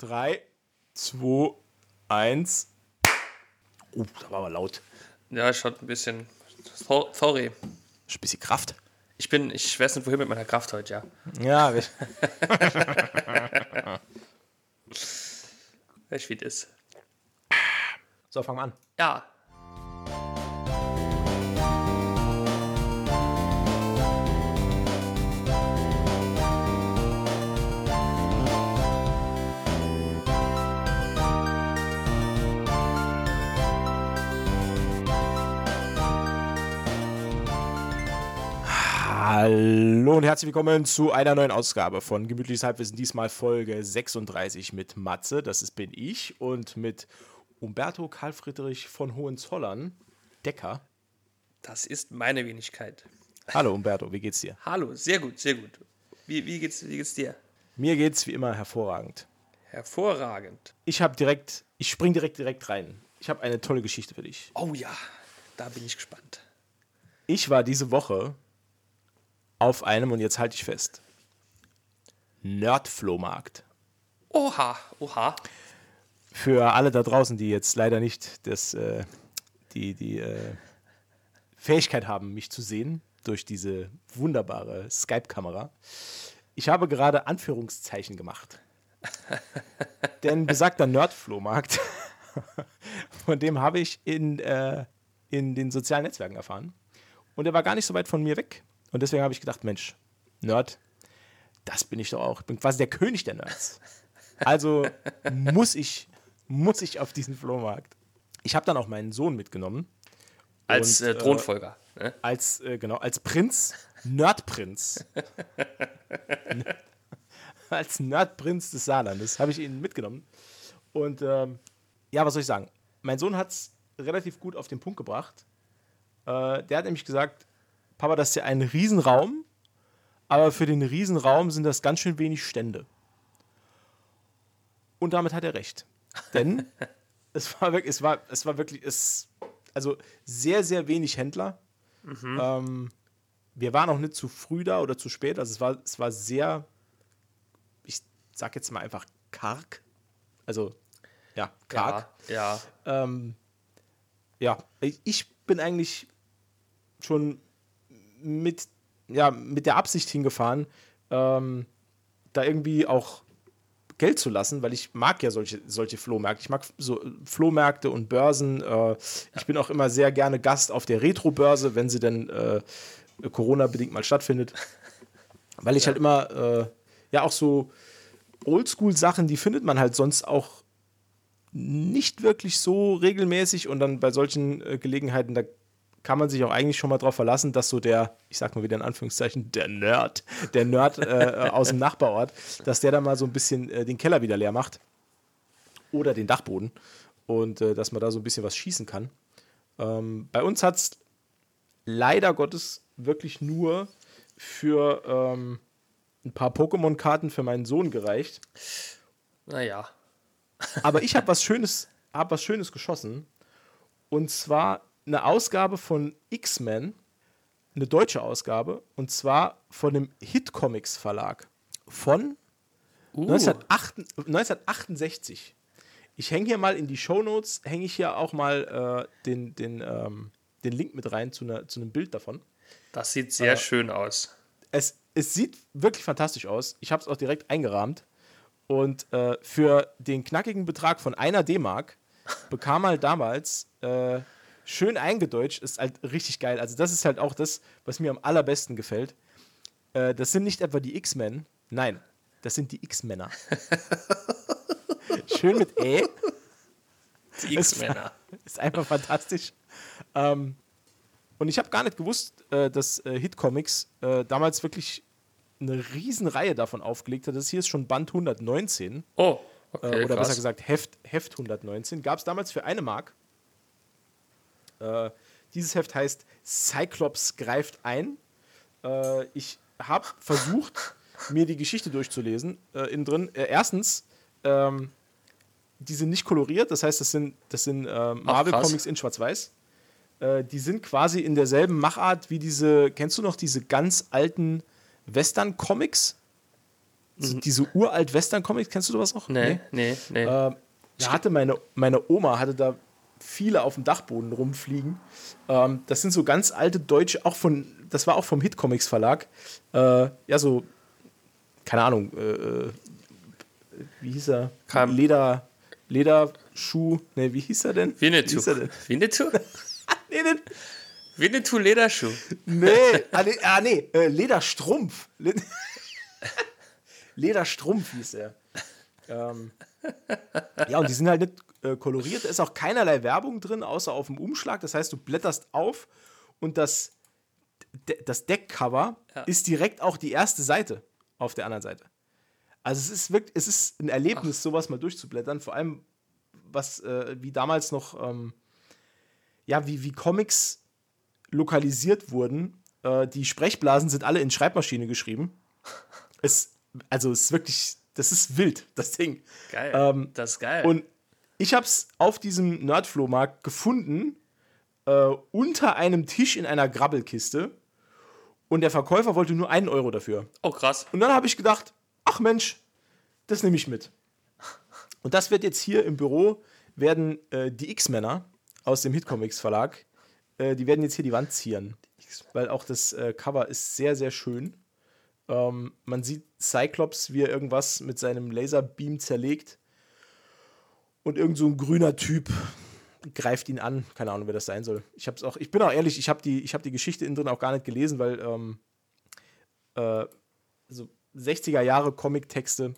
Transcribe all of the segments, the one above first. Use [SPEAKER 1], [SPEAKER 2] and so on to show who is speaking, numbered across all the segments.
[SPEAKER 1] 3, 2, 1. Oh, das war aber laut.
[SPEAKER 2] Ja, ich hatte ein bisschen. So- Sorry.
[SPEAKER 1] Ein bisschen Kraft.
[SPEAKER 2] Ich bin, ich weiß nicht wohin mit meiner Kraft heute, ja.
[SPEAKER 1] Ja,
[SPEAKER 2] Weißt du, wie das ist?
[SPEAKER 1] so, fangen wir an.
[SPEAKER 2] Ja.
[SPEAKER 1] Hallo und herzlich willkommen zu einer neuen Ausgabe von Gemütliches Halbwissen. Diesmal Folge 36 mit Matze, das ist, bin ich, und mit Umberto Karl Friedrich von Hohenzollern, Decker.
[SPEAKER 2] Das ist meine Wenigkeit.
[SPEAKER 1] Hallo Umberto, wie geht's dir?
[SPEAKER 2] Hallo, sehr gut, sehr gut. Wie, wie, geht's, wie geht's dir?
[SPEAKER 1] Mir geht's wie immer hervorragend.
[SPEAKER 2] Hervorragend.
[SPEAKER 1] Ich habe direkt, ich spring direkt direkt rein. Ich habe eine tolle Geschichte für dich.
[SPEAKER 2] Oh ja, da bin ich gespannt.
[SPEAKER 1] Ich war diese Woche auf einem, und jetzt halte ich fest, Nerdflohmarkt.
[SPEAKER 2] Oha, oha.
[SPEAKER 1] Für alle da draußen, die jetzt leider nicht das, äh, die, die äh, Fähigkeit haben, mich zu sehen durch diese wunderbare Skype-Kamera. Ich habe gerade Anführungszeichen gemacht. Denn besagter Nerdflohmarkt, von dem habe ich in, äh, in den sozialen Netzwerken erfahren. Und er war gar nicht so weit von mir weg. Und deswegen habe ich gedacht, Mensch, Nerd, das bin ich doch auch. Ich bin quasi der König der Nerds. Also muss ich, muss ich auf diesen Flohmarkt. Ich habe dann auch meinen Sohn mitgenommen.
[SPEAKER 2] Als
[SPEAKER 1] Und,
[SPEAKER 2] äh,
[SPEAKER 1] äh,
[SPEAKER 2] Thronfolger. ne?
[SPEAKER 1] Als, äh, genau, als Prinz, Nerdprinz. als Nerdprinz des Saarlandes habe ich ihn mitgenommen. Und ähm, ja, was soll ich sagen? Mein Sohn hat es relativ gut auf den Punkt gebracht. Äh, der hat nämlich gesagt, Papa, das ist ja ein Riesenraum, aber für den Riesenraum sind das ganz schön wenig Stände. Und damit hat er recht. Denn es war wirklich, es war, es war wirklich, es, also sehr, sehr wenig Händler. Ähm, wir waren auch nicht zu früh da oder zu spät. Also es war, es war sehr, ich sag jetzt mal einfach karg. Also, ja, karg.
[SPEAKER 2] Ja, ja.
[SPEAKER 1] Ähm, ja, ich- ich bin eigentlich schon mit, ja, mit der Absicht hingefahren, ähm, da irgendwie auch Geld zu lassen, weil ich mag ja solche, solche Flohmärkte. Ich mag so Flohmärkte und Börsen. Äh, ich bin auch immer sehr gerne Gast auf der Retro-Börse, wenn sie denn äh, Corona-bedingt mal stattfindet. Weil ich halt immer, äh, ja, auch so Oldschool-Sachen, die findet man halt sonst auch nicht wirklich so regelmäßig und dann bei solchen äh, Gelegenheiten, da kann man sich auch eigentlich schon mal drauf verlassen, dass so der, ich sag mal wieder in Anführungszeichen, der Nerd, der Nerd äh, aus dem Nachbarort, dass der da mal so ein bisschen äh, den Keller wieder leer macht oder den Dachboden und äh, dass man da so ein bisschen was schießen kann. Ähm, bei uns hat es leider Gottes wirklich nur für ähm, ein paar Pokémon-Karten für meinen Sohn gereicht.
[SPEAKER 2] Naja.
[SPEAKER 1] Aber ich habe was Schönes, hab was Schönes geschossen. Und zwar eine Ausgabe von X-Men, eine deutsche Ausgabe, und zwar von dem Hit Comics Verlag von
[SPEAKER 2] Uh,
[SPEAKER 1] 1908 1968. Ich hänge hier mal in die Shownotes, hänge ich hier auch mal äh, den, den, ähm, den Link mit rein zu, einer, zu einem Bild davon.
[SPEAKER 2] das sieht
[SPEAKER 1] Äh,
[SPEAKER 2] sehr schön aus.
[SPEAKER 1] Es, es sieht wirklich fantastisch aus. Ich habe es auch direkt eingerahmt. Und äh, für den knackigen Betrag von einer D-Mark bekam halt damals äh, schön eingedeutscht, ist halt richtig geil. Also, das ist halt auch das, was mir am allerbesten gefällt. Äh, das sind nicht etwa die X-Men, nein, das sind die X-Männer. schön mit Ä.
[SPEAKER 2] Die X-Männer.
[SPEAKER 1] Ist einfach fantastisch. Ähm, und ich habe gar nicht gewusst, äh, dass äh, Hit Comics äh, damals wirklich eine Riesenreihe davon aufgelegt hat. Das hier ist schon Band 119.
[SPEAKER 2] Oh,
[SPEAKER 1] Äh,
[SPEAKER 2] okay,
[SPEAKER 1] oder
[SPEAKER 2] krass.
[SPEAKER 1] besser gesagt Heft, Heft 119. Gab es damals für eine Mark. Äh, dieses Heft heißt Cyclops greift ein. Äh, ich habe versucht, mir die Geschichte durchzulesen. Äh, innen drin. Äh, erstens, ähm, die sind nicht koloriert, das heißt, das sind, das sind äh, Marvel-Comics in Schwarz-Weiß. Die sind quasi in derselben Machart wie diese, kennst du noch diese ganz alten Western-Comics? diese uralt Western-Comics, kennst du sowas noch?
[SPEAKER 2] Nee, nee, nee.
[SPEAKER 1] Äh, da hatte meine, meine Oma hatte da viele auf dem Dachboden rumfliegen. Ähm, das sind so ganz alte deutsche, auch von, das war auch vom Hit Comics Verlag. Äh, ja, so, keine Ahnung, äh, äh, wie hieß er?
[SPEAKER 2] Kam-
[SPEAKER 1] Leder, Lederschuh, ne, wie hieß er denn? Wie
[SPEAKER 2] Winnetou.
[SPEAKER 1] hieß er denn?
[SPEAKER 2] Winnetou?
[SPEAKER 1] Nee, den,
[SPEAKER 2] Winnetou Lederschuh.
[SPEAKER 1] nee, ah, nee, ah, nee äh, Lederstrumpf. Le Lederstrumpf hieß er. Ähm, ja, und die sind halt nicht äh, koloriert. Da ist auch keinerlei Werbung drin, außer auf dem Umschlag. Das heißt, du blätterst auf und das, de das Deckcover
[SPEAKER 2] Ja.
[SPEAKER 1] ist direkt auch die erste Seite auf der anderen Seite. Also es ist wirklich, es ist ein Erlebnis, sowas mal durchzublättern. Vor allem, was äh, wie damals noch, ähm, ja, wie, wie Comics lokalisiert wurden. Äh, die Sprechblasen sind alle in Schreibmaschine geschrieben. Es, also es ist wirklich, das ist wild, das Ding.
[SPEAKER 2] Geil.
[SPEAKER 1] Ähm,
[SPEAKER 2] das ist geil.
[SPEAKER 1] Und ich habe es auf diesem Nerdflohmarkt gefunden, äh, unter einem Tisch in einer Grabbelkiste. Und der Verkäufer wollte nur einen Euro dafür.
[SPEAKER 2] oh, krass.
[SPEAKER 1] Und dann habe ich gedacht, ach Mensch, das nehme ich mit. Und das wird jetzt hier im Büro, werden äh, die X-Männer aus dem Hitcomics Verlag, äh, die werden jetzt hier die Wand zieren. Weil auch das äh, Cover ist sehr, sehr schön. Ähm, man sieht Cyclops, wie er irgendwas mit seinem Laserbeam zerlegt. Und irgend so ein grüner Typ greift ihn an. Keine Ahnung, wer das sein soll. Ich, hab's auch, ich bin auch ehrlich, ich habe die, ich hab die Geschichte innen drin auch gar nicht gelesen, weil ähm, äh, so 60er Jahre Comic-Texte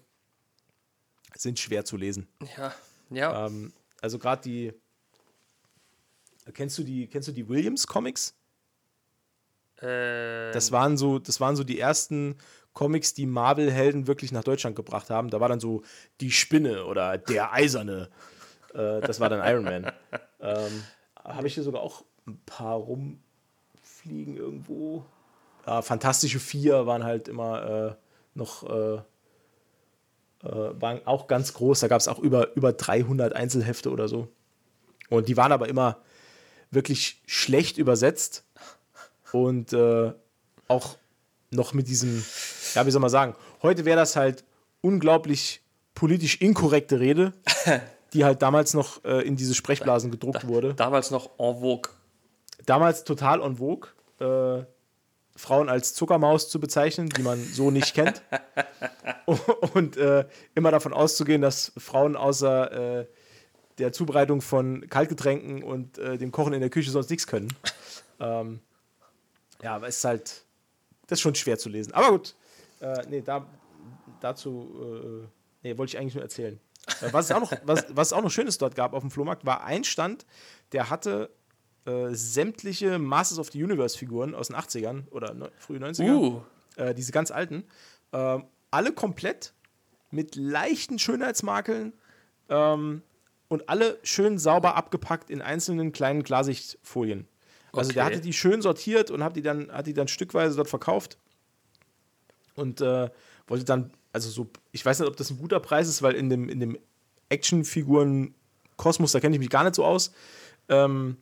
[SPEAKER 1] sind schwer zu lesen.
[SPEAKER 2] Ja, ja.
[SPEAKER 1] Ähm, also gerade die. Kennst du die, kennst du die Williams-Comics?
[SPEAKER 2] äh,
[SPEAKER 1] Das waren so, das waren so die ersten Comics, die Marvel-Helden wirklich nach Deutschland gebracht haben. Da war dann so die Spinne oder der Eiserne. Äh, das war dann Iron Man. Ähm, Habe ich hier sogar auch ein paar rumfliegen irgendwo. Ja, Fantastische Vier waren halt immer äh, noch, äh, äh, waren auch ganz groß. Da gab es auch über, über 300 Einzelhefte oder so. Und die waren aber immer wirklich schlecht übersetzt und äh, auch noch mit diesem, ja, wie soll man sagen, heute wäre das halt unglaublich politisch inkorrekte Rede, die halt damals noch äh, in diese Sprechblasen gedruckt wurde.
[SPEAKER 2] damals noch en vogue.
[SPEAKER 1] Damals total en vogue, äh, Frauen als Zuckermaus zu bezeichnen, die man so nicht kennt. Und äh, immer davon auszugehen, dass Frauen außer äh, der Zubereitung von Kaltgetränken und äh, dem Kochen in der Küche sonst nichts können. Ähm, ja, aber es ist halt, das ist schon schwer zu lesen. Aber gut, äh, nee, da, dazu, äh, nee, wollte ich eigentlich nur erzählen. Äh, was, es auch noch, was, was es auch noch Schönes dort gab auf dem Flohmarkt, war ein Stand, der hatte äh, sämtliche Masters of the Universe-Figuren aus den 80ern oder ne, frühen 90ern
[SPEAKER 2] Uh,
[SPEAKER 1] äh, diese ganz alten, ähm, alle komplett mit leichten Schönheitsmakeln ähm, und alle schön sauber abgepackt in einzelnen kleinen Klarsichtfolien. Also der
[SPEAKER 2] Okay.
[SPEAKER 1] hatte die schön sortiert und hat die dann, hat die dann stückweise dort verkauft und äh, wollte dann, also so, ich weiß nicht, ob das ein guter Preis ist, weil in dem, in dem Actionfiguren-Kosmos, da kenne ich mich gar nicht so aus. Ähm,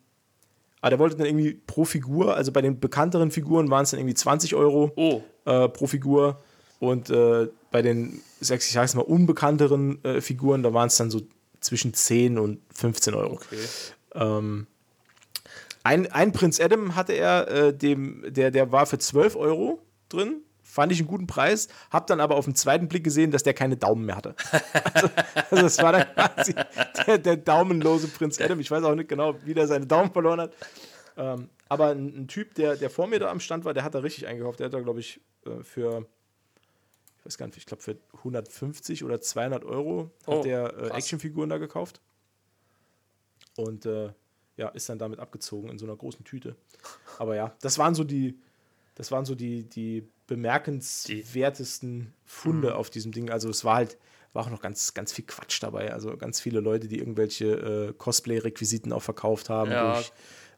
[SPEAKER 1] aber der wollte dann irgendwie pro Figur, also bei den bekannteren Figuren waren es dann irgendwie 20 Euro
[SPEAKER 2] oh,
[SPEAKER 1] äh, pro Figur. Und äh, bei den, sechs, ich sag's mal, unbekannteren äh, Figuren, da waren es dann so zwischen 10 und 15 Euro.
[SPEAKER 2] okay.
[SPEAKER 1] Ähm, ein, ein Prinz Adam hatte er, äh, dem, der, der war für 12 Euro drin. Fand ich einen guten Preis. Hab dann aber auf den zweiten Blick gesehen, dass der keine Daumen mehr hatte. Also, also das war dann quasi der, der daumenlose Prinz Adam. Ich weiß auch nicht genau, wie der seine Daumen verloren hat. Ähm, aber ein, ein Typ, der, der vor mir da am Stand war, der hat da richtig eingekauft. Der hat da, glaube ich, äh, für, ich weiß gar nicht, ich glaube für 150 oder 200 Euro
[SPEAKER 2] Oh,
[SPEAKER 1] hat der äh. Actionfiguren da gekauft. Und äh, ja, ist dann damit abgezogen in so einer großen Tüte. Aber ja, das waren so die, das waren so die, die bemerkenswertesten Funde auf diesem Ding. Also es war halt, war auch noch ganz, ganz viel Quatsch dabei. Also ganz viele Leute, die irgendwelche äh, Cosplay-Requisiten auch verkauft haben.
[SPEAKER 2] Ja.
[SPEAKER 1] ich,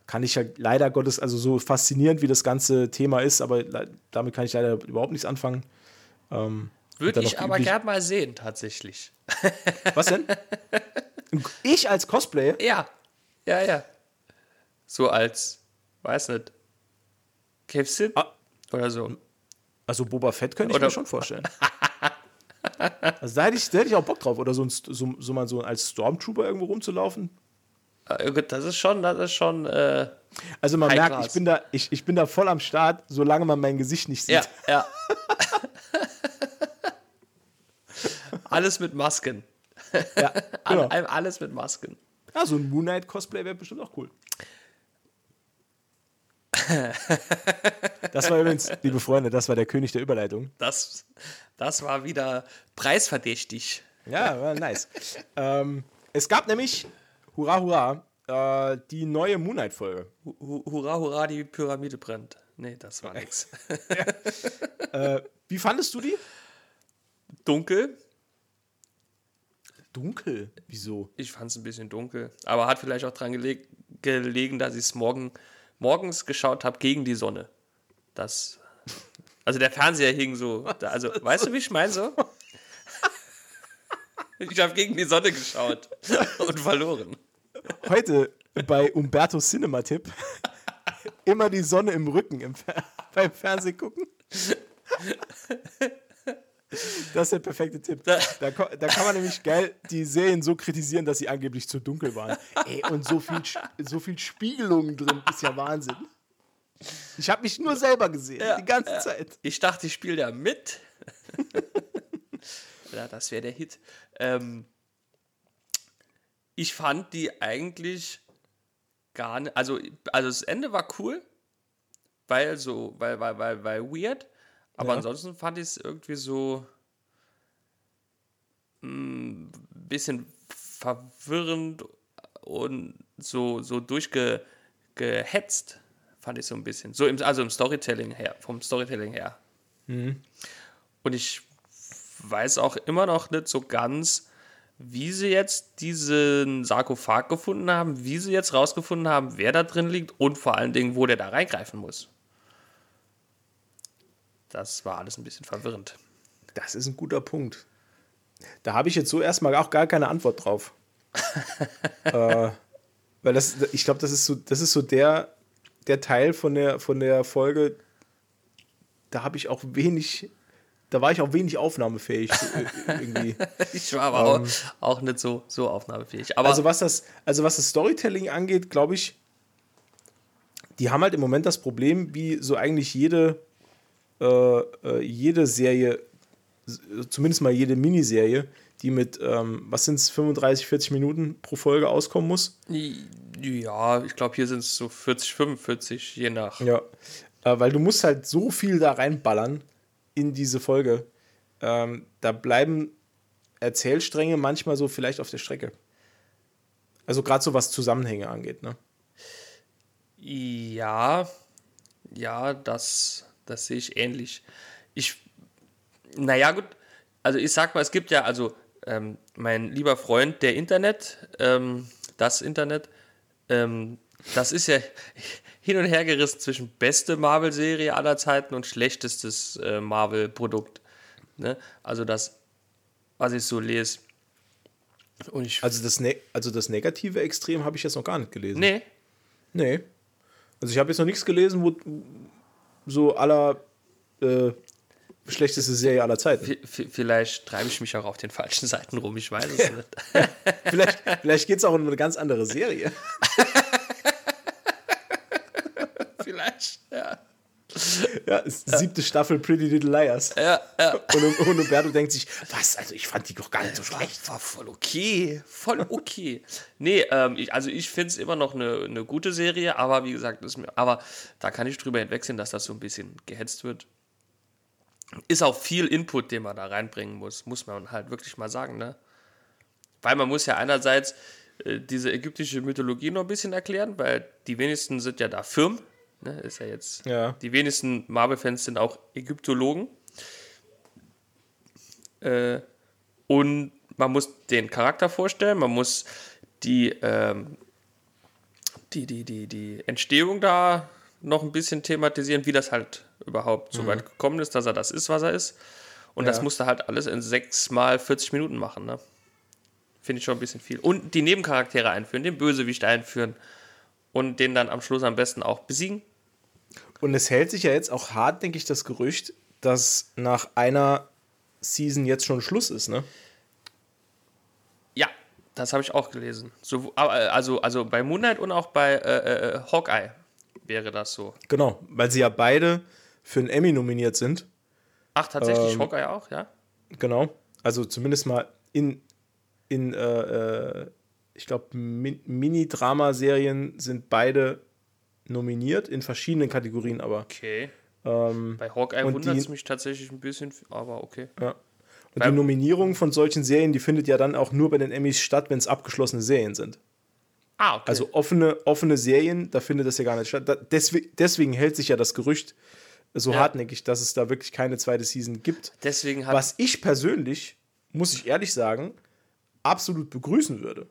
[SPEAKER 1] kann ich halt leider Gottes, also so faszinierend wie das ganze Thema ist, aber damit kann ich leider überhaupt nichts anfangen. Ähm,
[SPEAKER 2] Würde ich aber gern mal sehen, tatsächlich.
[SPEAKER 1] Was denn? ich als Cosplay?
[SPEAKER 2] Ja, ja, ja. So als, weiß nicht, Cave Sid
[SPEAKER 1] Ah.
[SPEAKER 2] oder so.
[SPEAKER 1] Also Boba Fett könnte ich
[SPEAKER 2] Oder-
[SPEAKER 1] mir schon vorstellen. Also da hätte ich, da hätte ich auch Bock drauf. Oder so, ein, so, so mal so als Stormtrooper irgendwo rumzulaufen.
[SPEAKER 2] Äh, gut, Das ist schon, das ist schon. Äh,
[SPEAKER 1] Also man merkt,
[SPEAKER 2] class.
[SPEAKER 1] ich bin, da, ich, ich bin da voll am Start, solange man mein Gesicht nicht sieht.
[SPEAKER 2] ja, ja. alles mit Masken.
[SPEAKER 1] Ja, genau.
[SPEAKER 2] All- Alles mit Masken.
[SPEAKER 1] ja so ein Moon Knight Cosplay wäre bestimmt auch cool. Das war übrigens, liebe Freunde, das war der König der Überleitung.
[SPEAKER 2] Das, das war wieder preisverdächtig.
[SPEAKER 1] Ja, war nice. ähm, es gab nämlich, hurra, hurra, äh, die neue Moon Knight-Folge.
[SPEAKER 2] Hu- hu- Hurra, hurra, die Pyramide brennt. Nee, das war nix.
[SPEAKER 1] Äh, wie fandest du die?
[SPEAKER 2] Dunkel.
[SPEAKER 1] Dunkel. Wieso?
[SPEAKER 2] Ich fand es ein bisschen dunkel. Aber hat vielleicht auch dran geleg gelegen, dass ich es morgen, morgens geschaut habe gegen die Sonne. Das. Also der Fernseher hing so. Da, also, weißt du, wie ich meine so? Ich habe gegen die Sonne geschaut und verloren.
[SPEAKER 1] Heute bei Umberto Cinema-Tipp immer die Sonne im Rücken im Fer beim Fernsehen gucken. Das ist der perfekte Tipp.
[SPEAKER 2] Da-
[SPEAKER 1] Da, da kann man nämlich geil die Serien so kritisieren, dass sie angeblich zu dunkel waren. Ey, und so viel, so viel Spiegelungen drin ist ja Wahnsinn. Ich habe mich nur selber gesehen,
[SPEAKER 2] Ja,
[SPEAKER 1] die ganze
[SPEAKER 2] ja.
[SPEAKER 1] Zeit.
[SPEAKER 2] Ich dachte, ich spiele da mit. ja, das wäre der Hit. Ähm, ich fand die eigentlich gar nicht. Also, also das Ende war cool, weil so, weil, weil, weil, weil weird. Aber
[SPEAKER 1] Ja.
[SPEAKER 2] ansonsten fand ich es irgendwie so ein bisschen verwirrend und so, so durchgehetzt, fand ich so ein bisschen. So im, also im Storytelling her, vom Storytelling her. Und ich weiß auch immer noch nicht so ganz, wie sie jetzt diesen Sarkophag gefunden haben, wie sie jetzt rausgefunden haben, wer da drin liegt und vor allen Dingen, wo der da reingreifen muss. Das war alles ein bisschen verwirrend.
[SPEAKER 1] Das ist ein guter Punkt. Da habe ich jetzt so erstmal auch gar keine Antwort drauf. äh, weil das, ich glaube, das ist so, das ist so der, der Teil von der, von der Folge, da habe ich auch wenig, da war ich auch wenig aufnahmefähig so, äh, irgendwie.
[SPEAKER 2] Ich war aber auch, auch nicht so, so aufnahmefähig. Aber
[SPEAKER 1] Also was das, also was das Storytelling angeht, glaube ich, die haben halt im Moment das Problem, wie so eigentlich jede, äh, äh, jede Serie, zumindest mal jede Miniserie, die mit, ähm, was sind es, 35, 40 Minuten pro Folge auskommen muss.
[SPEAKER 2] ja, ich glaube, hier sind es so 40, 45, je nach.
[SPEAKER 1] Ja. Äh, weil du musst halt so viel da reinballern in diese Folge. Ähm, da bleiben Erzählstränge manchmal so vielleicht auf der Strecke. Also gerade so was Zusammenhänge angeht, ne?
[SPEAKER 2] Ja, ja, das, das sehe ich ähnlich. Ich, naja, gut, also ich sag mal, es gibt ja, also ähm, mein lieber Freund, der Internet, ähm, das Internet, ähm, das ist ja hin und her gerissen zwischen beste Marvel-Serie aller Zeiten und schlechtestes äh, Marvel-Produkt. Ne? Also das, was ich so lese. Und ich,
[SPEAKER 1] Also das, ne also das negative Extrem habe ich jetzt noch gar nicht gelesen.
[SPEAKER 2] nee,
[SPEAKER 1] Nee. Also ich habe jetzt noch nichts gelesen, wo so aller äh, schlechteste Serie aller Zeiten.
[SPEAKER 2] v- vielleicht treibe ich mich auch auf den falschen Seiten rum, ich weiß es nicht.
[SPEAKER 1] vielleicht vielleicht geht es auch um eine ganz andere Serie.
[SPEAKER 2] Vielleicht, ja.
[SPEAKER 1] Ja, siebte Staffel Pretty Little Liars.
[SPEAKER 2] Ja, ja.
[SPEAKER 1] Und, und Umberto denkt sich, was, also ich fand die doch gar nicht so schlecht.
[SPEAKER 2] War voll okay. Voll okay. nee, ähm, ich, also ich finde es immer noch eine, eine gute Serie, aber wie gesagt, ist mir, aber da kann ich drüber hinwegsehen, dass das so ein bisschen gehetzt wird. Ist auch viel Input, den man da reinbringen muss, muss man halt wirklich mal sagen, ne? Weil man muss ja einerseits äh, diese ägyptische Mythologie noch ein bisschen erklären, weil die wenigsten sind ja da firm. Ne? Ist ja jetzt.
[SPEAKER 1] Ja.
[SPEAKER 2] Die wenigsten Marvel-Fans sind auch Ägyptologen. Äh, und man muss den Charakter vorstellen, man muss die, ähm, die, die, die, die Entstehung da noch ein bisschen thematisieren, wie das halt überhaupt so weit gekommen ist, dass er das ist, was er ist. Und das
[SPEAKER 1] Ja.
[SPEAKER 2] musste halt alles in sechs mal 40 Minuten machen. Ne? Finde ich schon ein bisschen viel. Und die Nebencharaktere einführen, den Bösewicht einführen und den dann am Schluss am besten auch besiegen.
[SPEAKER 1] Und es hält sich ja jetzt auch hart, denke ich, das Gerücht, dass nach einer Season jetzt schon Schluss ist, ne?
[SPEAKER 2] Ja, das habe ich auch gelesen. So, also, also bei Moonlight und auch bei äh, äh, Hawkeye wäre das so.
[SPEAKER 1] Genau, weil sie ja beide für einen Emmy nominiert sind.
[SPEAKER 2] Ach, tatsächlich, ähm, Hawkeye auch, ja?
[SPEAKER 1] Genau. Also zumindest mal in, in äh, äh ich glaube, Mi Mini-Drama-Serien sind beide nominiert, in verschiedenen Kategorien aber.
[SPEAKER 2] Okay. Ähm, Bei Hawkeye wundert es mich tatsächlich ein bisschen, aber okay.
[SPEAKER 1] Ja. Und die Nominierung von solchen Serien, die findet ja dann auch nur bei den Emmys statt, wenn es abgeschlossene Serien sind.
[SPEAKER 2] Ah, okay.
[SPEAKER 1] Also offene, offene Serien, da findet das ja gar nicht statt. Da, deswegen, deswegen hält sich ja das Gerücht so ja. hartnäckig, dass es da wirklich keine zweite Season gibt.
[SPEAKER 2] Deswegen
[SPEAKER 1] Was ich persönlich, muss ich ehrlich sagen, absolut begrüßen würde.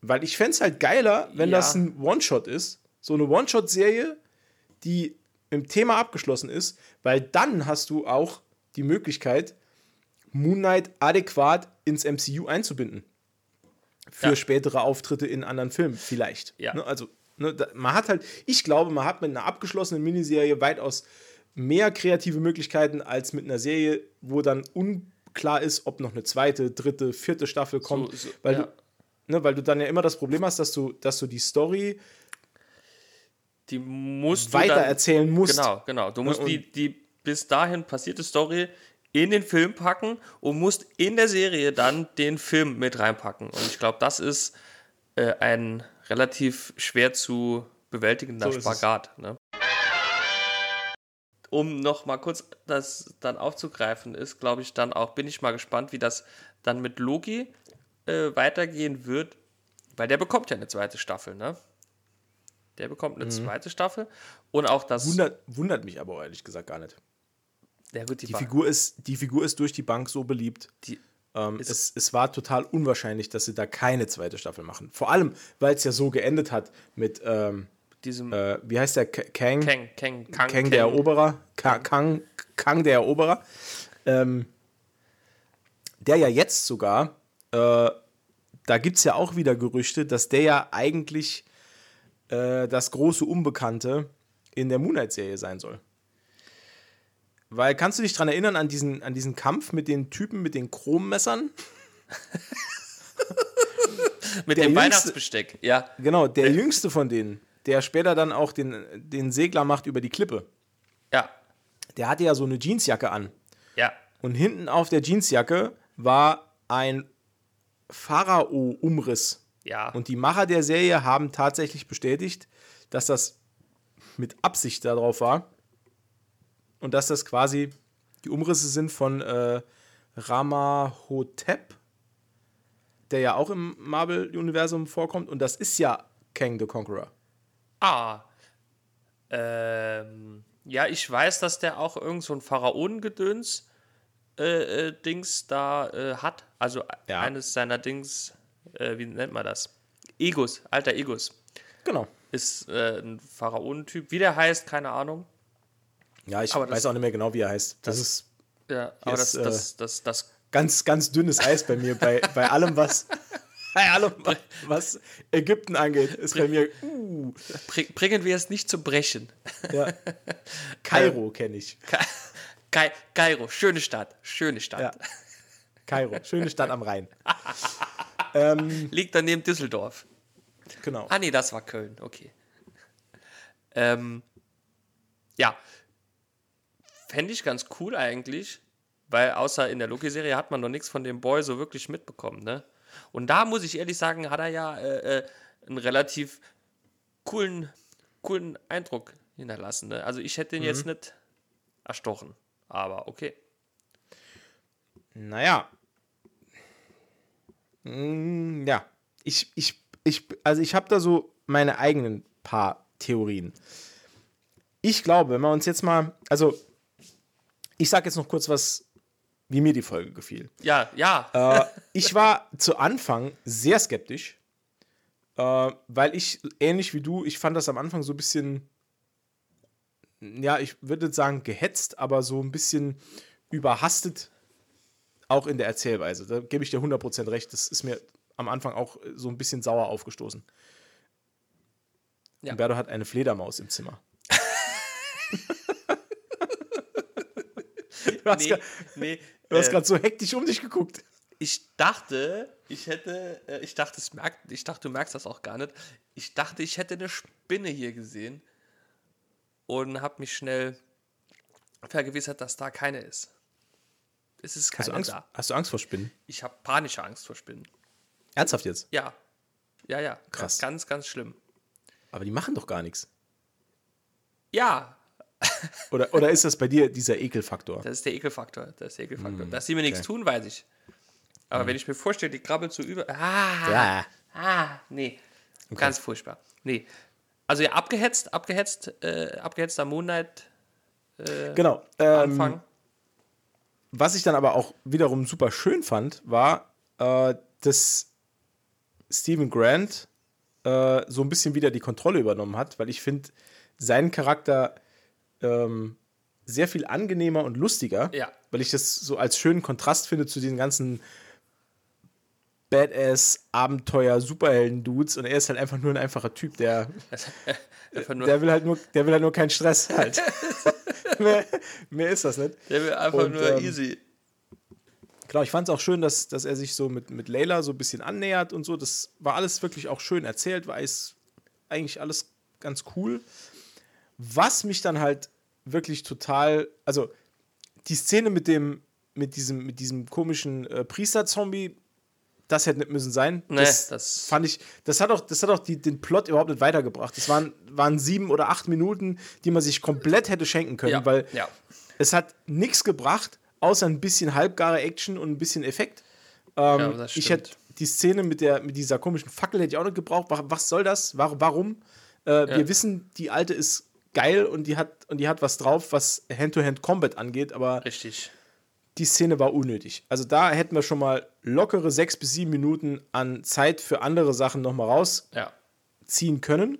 [SPEAKER 1] Weil ich fände es halt geiler, wenn ja. das ein One-Shot ist. So eine One-Shot-Serie, die im Thema abgeschlossen ist, weil dann hast du auch die Möglichkeit, Moon Knight adäquat ins MCU einzubinden. Für ja. spätere Auftritte in anderen Filmen, vielleicht.
[SPEAKER 2] Ja.
[SPEAKER 1] Ne, also, ne, da, man hat halt, ich glaube, man hat mit einer abgeschlossenen Miniserie weitaus mehr kreative Möglichkeiten als mit einer Serie, wo dann unklar ist, ob noch eine zweite, dritte, vierte Staffel kommt. So, so, weil ja. du ne, weil du dann ja immer das Problem hast, dass du, dass du die Story
[SPEAKER 2] die musst
[SPEAKER 1] weiter dann, erzählen musst.
[SPEAKER 2] Genau, genau. Du musst die, die bis dahin passierte Story in den Film packen und musst in der Serie dann den Film mit reinpacken. Und ich glaube, das ist äh, ein relativ schwer zu bewältigender so Spagat. Ne? Um noch mal kurz das dann aufzugreifen, ist, glaube ich, dann auch, bin ich mal gespannt, wie das dann mit Loki äh, weitergehen wird, weil der bekommt ja eine zweite Staffel, ne? Der bekommt eine mhm. zweite Staffel und auch das.
[SPEAKER 1] Wundert, wundert mich aber ehrlich gesagt gar nicht.
[SPEAKER 2] Ja, gut, die,
[SPEAKER 1] die Figur ist, die Figur ist durch die Bank so beliebt.
[SPEAKER 2] Die,
[SPEAKER 1] ähm, es, es war total unwahrscheinlich, dass sie da keine zweite Staffel machen. Vor allem, weil es ja so geendet hat mit ähm,
[SPEAKER 2] diesem.
[SPEAKER 1] Äh, wie heißt der? Kang?
[SPEAKER 2] Kang, Kang, Kang,
[SPEAKER 1] Kang der Eroberer. Kang, Kang, Kang der Eroberer. Ähm, der ja jetzt sogar äh, da gibt es ja auch wieder Gerüchte, dass der ja eigentlich äh, das große Unbekannte in der Moonlight-Serie sein soll. Weil, kannst du dich daran erinnern an diesen, an diesen Kampf mit den Typen mit den Chrommessern?
[SPEAKER 2] mit der dem jüngste, Weihnachtsbesteck, ja.
[SPEAKER 1] Genau, der jüngste von denen, der später dann auch den, den Segler macht über die Klippe.
[SPEAKER 2] Ja.
[SPEAKER 1] Der hatte ja so eine Jeansjacke an.
[SPEAKER 2] Ja.
[SPEAKER 1] Und hinten auf der Jeansjacke war ein Pharao-Umriss.
[SPEAKER 2] Ja.
[SPEAKER 1] Und die Macher der Serie haben tatsächlich bestätigt, dass das mit Absicht darauf war. Und dass das quasi die Umrisse sind von äh, Ramahotep, der ja auch im Marvel-Universum vorkommt. Und das ist ja Kang the Conqueror.
[SPEAKER 2] Ah. Ähm, ja, ich weiß, dass der auch irgend so ein Pharaonengedöns äh, äh, Dings da äh, hat. Also ja. eines seiner Dings, äh, wie nennt man das? Egos, alter Egos.
[SPEAKER 1] Genau.
[SPEAKER 2] Ist äh, ein Pharaonentyp. Wie der heißt, keine Ahnung.
[SPEAKER 1] Ja, ich aber weiß das, auch nicht mehr genau, wie er heißt. Das, das ist.
[SPEAKER 2] Ja, aber ist, das, das, das, das,
[SPEAKER 1] Ganz, ganz dünnes Eis bei mir. bei, bei allem, was. Bei allem, was Ägypten angeht, ist bei mir. Uh.
[SPEAKER 2] Bringen wir es nicht zum Brechen.
[SPEAKER 1] Ja. Kairo kenne ich.
[SPEAKER 2] Kai Kairo, schöne Stadt, schöne Stadt. Ja.
[SPEAKER 1] Kairo, schöne Stadt am Rhein.
[SPEAKER 2] ähm, Liegt daneben Düsseldorf.
[SPEAKER 1] Genau.
[SPEAKER 2] Ah, nee, das war Köln, okay. Ähm, ja. Fände ich ganz cool eigentlich, weil außer in der Loki-Serie hat man noch nichts von dem Boy so wirklich mitbekommen, ne? Und da muss ich ehrlich sagen, hat er ja äh, äh, einen relativ coolen, coolen Eindruck hinterlassen. Ne? Also ich hätte ihn mhm. jetzt nicht erstochen. Aber okay.
[SPEAKER 1] Naja. Mm, ja. Ich, ich, ich, also ich habe da so meine eigenen paar Theorien. Ich glaube, wenn wir uns jetzt mal, also ich sage jetzt noch kurz was, wie mir die Folge gefiel.
[SPEAKER 2] Ja, ja.
[SPEAKER 1] Äh, ich war zu Anfang sehr skeptisch, äh, weil ich, ähnlich wie du, ich fand das am Anfang so ein bisschen ja, ich würde sagen, gehetzt, aber so ein bisschen überhastet, auch in der Erzählweise. Da gebe ich dir 100% recht. Das ist mir am Anfang auch so ein bisschen sauer aufgestoßen. Ja. Umberto hat eine Fledermaus im Zimmer. Du hast
[SPEAKER 2] nee,
[SPEAKER 1] grad-
[SPEAKER 2] nee,
[SPEAKER 1] Du hast
[SPEAKER 2] äh,
[SPEAKER 1] gerade so hektisch um dich geguckt.
[SPEAKER 2] ich dachte, ich hätte, äh, ich dachte, es merkt, ich dachte, du merkst das auch gar nicht. Ich dachte, ich hätte eine Spinne hier gesehen und habe mich schnell vergewissert, dass da keine ist. Es ist
[SPEAKER 1] Hast du,
[SPEAKER 2] keine
[SPEAKER 1] Angst,
[SPEAKER 2] da.
[SPEAKER 1] hast du Angst vor Spinnen?
[SPEAKER 2] Ich habe panische Angst vor Spinnen.
[SPEAKER 1] Ernsthaft jetzt?
[SPEAKER 2] Ja. Ja, ja.
[SPEAKER 1] Krass.
[SPEAKER 2] Ganz, ganz schlimm.
[SPEAKER 1] Aber die machen doch gar nichts.
[SPEAKER 2] Ja,
[SPEAKER 1] Oder, oder ist das bei dir dieser Ekelfaktor?
[SPEAKER 2] das ist der Ekelfaktor. Das ist der Ekelfaktor.
[SPEAKER 1] Hm,
[SPEAKER 2] Dass sie mir nichts tun, weiß ich. Aber wenn ich mir vorstelle, die krabbelt so über. Ah,
[SPEAKER 1] Ja.
[SPEAKER 2] ah, nee. Ganz furchtbar. Nee. Also ja, abgehetzt, abgehetzt, äh, abgehetzt am Moonlight
[SPEAKER 1] Genau. Ähm,
[SPEAKER 2] Anfang.
[SPEAKER 1] was ich dann aber auch wiederum super schön fand, war, äh, dass Stephen Grant äh, so ein bisschen wieder die Kontrolle übernommen hat, weil ich finde seinen Charakter ähm, sehr viel angenehmer und lustiger,
[SPEAKER 2] Ja.
[SPEAKER 1] weil ich das so als schönen Kontrast finde zu den ganzen Badass, Abenteuer, Superhelden-Dudes und er ist halt einfach nur ein einfacher Typ, der, der will halt nur, der will halt nur keinen Stress halt. mehr, mehr ist das nicht.
[SPEAKER 2] der will einfach
[SPEAKER 1] Und,
[SPEAKER 2] nur
[SPEAKER 1] ähm,
[SPEAKER 2] easy.
[SPEAKER 1] Klar, ich fand es auch schön, dass, dass er sich so mit, mit Layla so ein bisschen annähert und so. Das war alles wirklich auch schön erzählt, war eigentlich alles ganz cool. Was mich dann halt wirklich total, also die Szene mit dem, mit diesem, mit diesem komischen äh, Priester-Zombie, das hätte nicht müssen sein.
[SPEAKER 2] Nee,
[SPEAKER 1] das,
[SPEAKER 2] das-
[SPEAKER 1] fand ich, das hat auch, das hat auch die, den Plot überhaupt nicht weitergebracht. Das waren, waren sieben oder acht Minuten, die man sich komplett hätte schenken können,
[SPEAKER 2] Ja,
[SPEAKER 1] weil
[SPEAKER 2] ja.
[SPEAKER 1] es hat nichts gebracht, außer ein bisschen halbgare Action und ein bisschen Effekt.
[SPEAKER 2] ja,
[SPEAKER 1] Ähm,
[SPEAKER 2] das
[SPEAKER 1] ich hätte die Szene mit, der, mit dieser komischen Fackel hätte ich auch nicht gebraucht. Wa- Was soll das? Warum? warum? Äh, Wir wissen, die alte ist geil und die hat, und die hat was drauf, was Hand-to-Hand-Combat angeht, aber
[SPEAKER 2] Richtig.
[SPEAKER 1] die Szene war unnötig. Also da hätten wir schon mal lockere sechs bis sieben Minuten an Zeit für andere Sachen nochmal rausziehen
[SPEAKER 2] Ja.
[SPEAKER 1] können.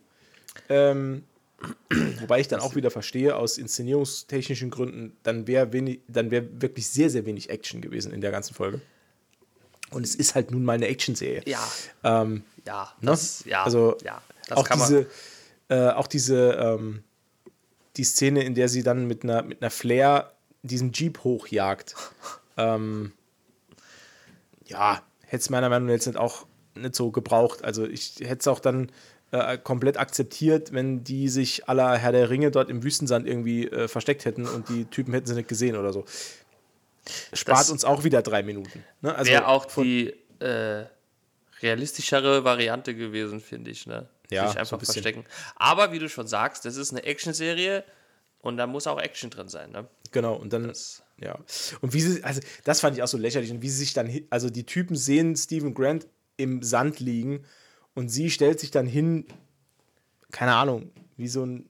[SPEAKER 1] Ähm, wobei ich dann auch wieder verstehe, aus inszenierungstechnischen Gründen, dann wäre wenig, dann wäre wirklich sehr, sehr wenig Action gewesen in der ganzen Folge. Und es ist halt nun mal eine Action-Serie.
[SPEAKER 2] Ja.
[SPEAKER 1] Ähm,
[SPEAKER 2] Ja.
[SPEAKER 1] ne?
[SPEAKER 2] Das, ja.
[SPEAKER 1] Also
[SPEAKER 2] ja.
[SPEAKER 1] Auch diese, äh, auch diese, ähm, die Szene, in der sie dann mit einer, mit einer Flair diesen Jeep hochjagt. ähm, ja, hätte es meiner Meinung nach jetzt nicht auch nicht so gebraucht. Also ich hätte es auch dann äh, komplett akzeptiert, wenn die sich aller Herr der Ringe dort im Wüstensand irgendwie äh, versteckt hätten und die Typen hätten sie nicht gesehen oder so. Spart
[SPEAKER 2] Das
[SPEAKER 1] uns auch wieder drei Minuten. Ne? Also
[SPEAKER 2] Wäre auch die äh, realistischere Variante gewesen, finde ich. Ne?
[SPEAKER 1] Ja,
[SPEAKER 2] Sich
[SPEAKER 1] so ein
[SPEAKER 2] einfach verstecken. Aber wie du schon sagst, das ist eine Action-Serie und da muss auch Action drin sein. Ne?
[SPEAKER 1] Genau, und dann,
[SPEAKER 2] Das-
[SPEAKER 1] ja. Und wie sie, also das fand ich auch so lächerlich. Und wie sie sich dann, also die Typen sehen Stephen Grant im Sand liegen und sie stellt sich dann hin, keine Ahnung, wie so ein,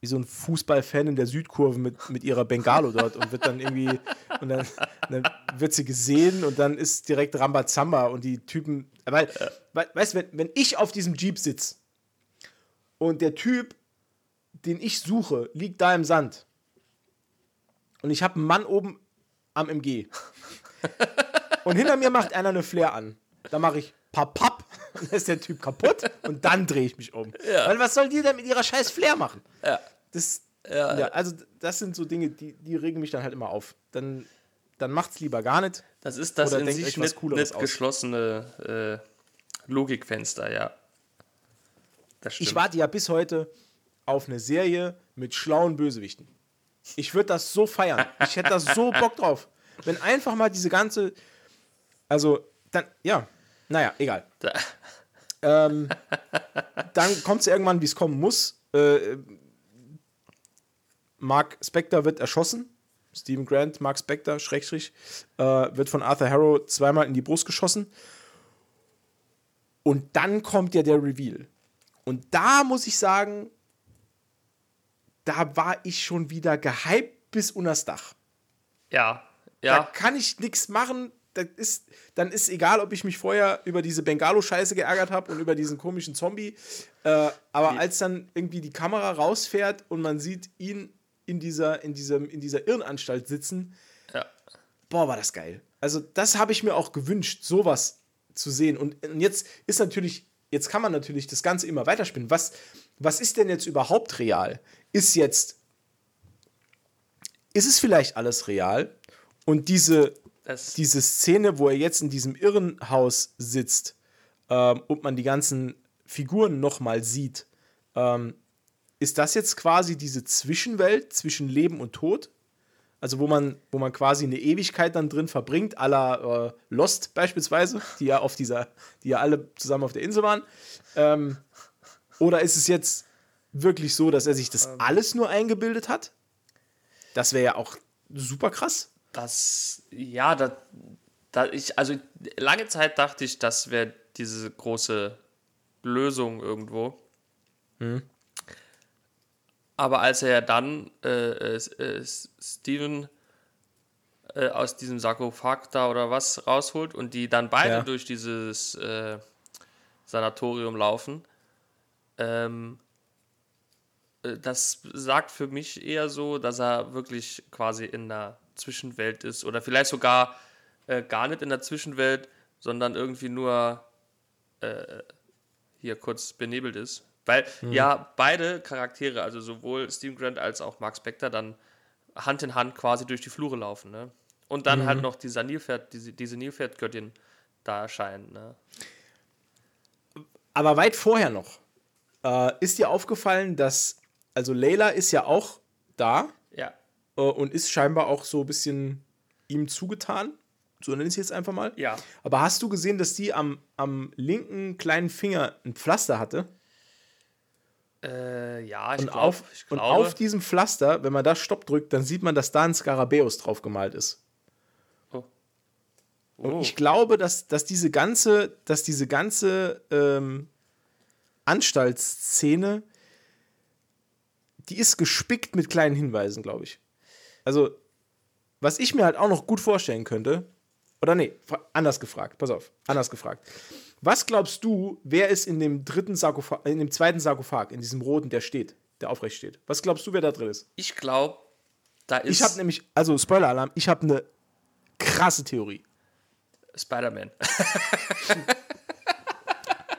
[SPEAKER 1] wie so ein Fußballfan in der Südkurve mit, mit ihrer Bengalo dort und wird dann irgendwie, und dann, dann wird sie gesehen und dann ist direkt Rambazamba und die Typen, weil, weil weißt du, wenn, wenn ich auf diesem Jeep sitze und der Typ, den ich suche, liegt da im Sand und ich habe einen Mann oben am MG. Und hinter mir macht einer eine Flair an. Da mache ich papap, dann ist der Typ kaputt und dann drehe ich mich um. Weil was soll die denn mit ihrer scheiß Flair machen?
[SPEAKER 2] Ja.
[SPEAKER 1] Das, ja. also das sind so Dinge, die, die regen mich dann halt immer auf. Dann, dann macht's lieber gar nicht.
[SPEAKER 2] Das ist das
[SPEAKER 1] Oder
[SPEAKER 2] in sich nicht, nicht geschlossene äh, Logikfenster, ja.
[SPEAKER 1] Ich warte ja bis heute auf eine Serie mit schlauen Bösewichten. Ich würde das so feiern. Ich hätte da so Bock drauf. Wenn einfach mal diese ganze. Also, dann, ja, naja, egal. Ähm, dann kommt es irgendwann, wie es kommen muss. Äh, Mark Spector wird erschossen. Stephen Grant, Mark Spector, Schrägstrich, äh, wird von Arthur Harrow zweimal in die Brust geschossen. Und dann kommt ja der Reveal. Und da muss ich sagen, da war ich schon wieder gehypt bis unters Dach.
[SPEAKER 2] ja,
[SPEAKER 1] Da
[SPEAKER 2] ja.
[SPEAKER 1] kann ich nichts machen. Das ist, dann ist egal, ob ich mich vorher über diese Bengalo-Scheiße geärgert habe und über diesen komischen Zombie. Äh, aber als dann irgendwie die Kamera rausfährt und man sieht ihn in dieser, in diesem, in dieser Irrenanstalt sitzen,
[SPEAKER 2] ja.
[SPEAKER 1] boah, war das geil. Also, das habe ich mir auch gewünscht, sowas zu sehen. Und, und jetzt ist natürlich, jetzt kann man natürlich das Ganze immer weiterspinnen. Was, was ist denn jetzt überhaupt real? Ist jetzt, ist es vielleicht alles real? Und diese,
[SPEAKER 2] Das,
[SPEAKER 1] diese Szene, wo er jetzt in diesem Irrenhaus sitzt ähm, und man die ganzen Figuren nochmal sieht, ähm, ist das jetzt quasi diese Zwischenwelt zwischen Leben und Tod? Also wo man, wo man quasi eine Ewigkeit dann drin verbringt, à la äh, Lost beispielsweise, die ja auf dieser, die ja alle zusammen auf der Insel waren. Ähm, oder ist es jetzt wirklich so, dass er sich das alles nur eingebildet hat? Das wäre ja auch super krass.
[SPEAKER 2] das, ja, da, da ich, also lange Zeit dachte ich, das wäre diese große Lösung irgendwo. Aber als er dann äh, äh, äh, Steven äh, aus diesem Sarkophag da oder was rausholt und die dann beide
[SPEAKER 1] Ja.
[SPEAKER 2] durch dieses äh, Sanatorium laufen, ähm, äh, das sagt für mich eher so, dass er wirklich quasi in der Zwischenwelt ist oder vielleicht sogar gar nicht in der Zwischenwelt, sondern irgendwie nur hier kurz benebelt ist. Weil ja beide Charaktere, also sowohl Steven Grant als auch Mark Spector, dann Hand in Hand quasi durch die Flure laufen. Ne? Und dann halt noch dieser Nilpferd, diese, diese Nilpferdgöttin da erscheint. Ne?
[SPEAKER 1] Aber weit vorher noch. Äh, ist dir aufgefallen, dass, also Layla ist ja auch da
[SPEAKER 2] Ja.
[SPEAKER 1] äh, und ist scheinbar auch so ein bisschen ihm zugetan. So nenne ich es jetzt einfach mal.
[SPEAKER 2] Ja.
[SPEAKER 1] Aber hast du gesehen, dass die am, am linken kleinen Finger ein Pflaster hatte?
[SPEAKER 2] Äh, ja, ich
[SPEAKER 1] Und,
[SPEAKER 2] glaube.
[SPEAKER 1] auf,
[SPEAKER 2] Ich
[SPEAKER 1] und
[SPEAKER 2] glaube,
[SPEAKER 1] auf diesem Pflaster, wenn man da Stopp drückt, dann sieht man, dass da ein Skarabäus drauf gemalt ist.
[SPEAKER 2] oh.
[SPEAKER 1] Und
[SPEAKER 2] Oh.
[SPEAKER 1] ich glaube, dass, dass diese ganze, dass diese ganze ähm, Anstaltsszene, die ist gespickt mit kleinen Hinweisen, glaube ich. Also, was ich mir halt auch noch gut vorstellen könnte, oder nee, anders gefragt, pass auf, anders gefragt. Was glaubst du, wer ist in dem dritten Sarkophag, in dem zweiten Sarkophag, in diesem roten, der steht, der aufrecht steht? Was glaubst du, wer da drin ist?
[SPEAKER 2] ich glaube, da ist
[SPEAKER 1] Ich habe nämlich, also Spoiler-Alarm, ich habe eine krasse Theorie.
[SPEAKER 2] Spider-Man.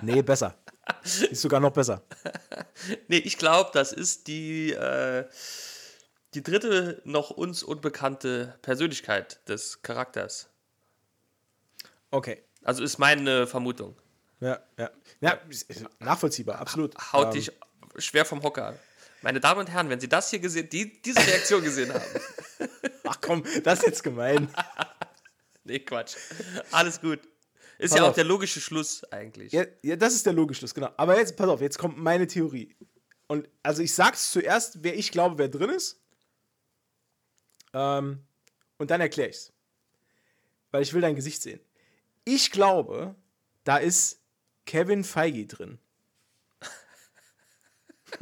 [SPEAKER 1] Nee, besser. Ist sogar noch besser.
[SPEAKER 2] nee, ich glaube, das ist die, äh, die dritte noch uns unbekannte Persönlichkeit des Charakters.
[SPEAKER 1] Okay.
[SPEAKER 2] Also ist meine Vermutung.
[SPEAKER 1] Ja, ja. Ja, nachvollziehbar, absolut.
[SPEAKER 2] Haut
[SPEAKER 1] Ähm,
[SPEAKER 2] dich schwer vom Hocker. Meine Damen und Herren, wenn Sie das hier gesehen, die, diese Reaktion gesehen haben.
[SPEAKER 1] Ach komm, das ist jetzt gemein.
[SPEAKER 2] Nee, Quatsch. Alles gut. Ist
[SPEAKER 1] Pass
[SPEAKER 2] ja auch
[SPEAKER 1] auf.
[SPEAKER 2] der logische Schluss eigentlich.
[SPEAKER 1] Ja, ja, das ist der logische Schluss, genau. Aber jetzt, pass auf, jetzt kommt meine Theorie. Und also ich sag's zuerst, wer ich glaube, wer drin ist. Ähm, und dann erkläre ich's. Weil ich will dein Gesicht sehen. Ich glaube, da ist Kevin Feige drin.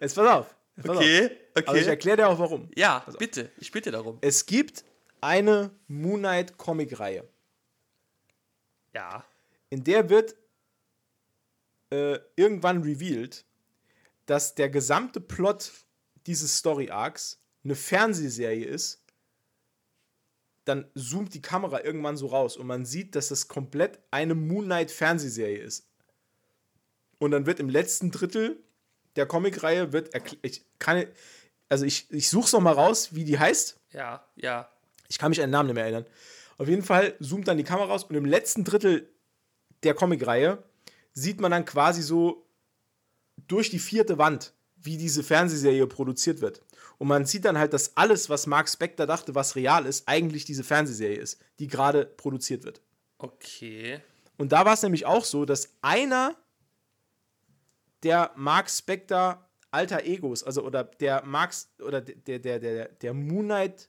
[SPEAKER 1] Jetzt pass auf. Jetzt pass
[SPEAKER 2] Okay,
[SPEAKER 1] auf. Aber ich
[SPEAKER 2] okay.
[SPEAKER 1] erkläre dir auch warum.
[SPEAKER 2] Ja, bitte. Ich bitte darum.
[SPEAKER 1] Es gibt eine Moon Knight Comic-Reihe.
[SPEAKER 2] Ja.
[SPEAKER 1] in der wird äh, irgendwann revealed, dass der gesamte Plot dieses Story Arcs eine Fernsehserie ist. Dann zoomt die Kamera irgendwann so raus und man sieht, dass das komplett eine Moon Knight Fernsehserie ist. Und dann wird im letzten Drittel der Comicreihe wird ich kann also ich, ich suche es noch mal raus, wie die heißt.
[SPEAKER 2] Ja, ja.
[SPEAKER 1] Ich kann mich an den Namen nicht mehr erinnern. Auf jeden Fall zoomt dann die Kamera raus und im letzten Drittel der Comicreihe sieht man dann quasi so durch die vierte Wand, wie diese Fernsehserie produziert wird. Und man sieht dann halt, dass alles, was Mark Spector dachte, was real ist, eigentlich diese Fernsehserie ist, die gerade produziert wird.
[SPEAKER 2] Okay.
[SPEAKER 1] Und da war es nämlich auch so, dass einer der Mark Spector alter Egos, also oder der Marx oder der der der der Moon Knight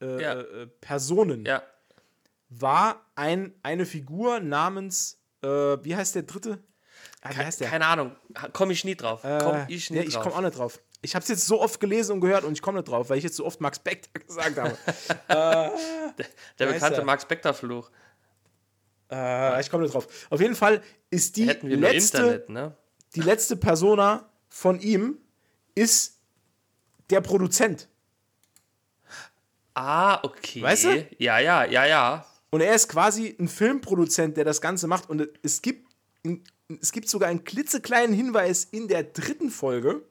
[SPEAKER 1] äh,
[SPEAKER 2] Ja.
[SPEAKER 1] äh, Personen
[SPEAKER 2] Ja.
[SPEAKER 1] war ein, eine Figur namens äh, wie heißt der dritte? Ah, wie heißt der?
[SPEAKER 2] Keine Ahnung. Komme ich nie drauf. Komm
[SPEAKER 1] Äh,
[SPEAKER 2] ich
[SPEAKER 1] nee,
[SPEAKER 2] nie
[SPEAKER 1] ich
[SPEAKER 2] drauf.
[SPEAKER 1] komme auch nicht drauf. Ich habe es jetzt so oft gelesen und gehört und ich komme nicht drauf, weil ich jetzt so oft Max Spector gesagt habe.
[SPEAKER 2] Der
[SPEAKER 1] Wie heißt
[SPEAKER 2] bekannte
[SPEAKER 1] der?
[SPEAKER 2] Max Spector-Fluch.
[SPEAKER 1] äh, ich komme nicht drauf. Auf jeden Fall ist die letzte
[SPEAKER 2] Internet, ne?
[SPEAKER 1] die letzte Persona von ihm ist der Produzent.
[SPEAKER 2] Ah, okay.
[SPEAKER 1] Weißt du?
[SPEAKER 2] Ja, ja, ja, ja.
[SPEAKER 1] Und er ist quasi ein Filmproduzent, der das Ganze macht. Und es gibt, es gibt sogar einen klitzekleinen Hinweis in der dritten Folge,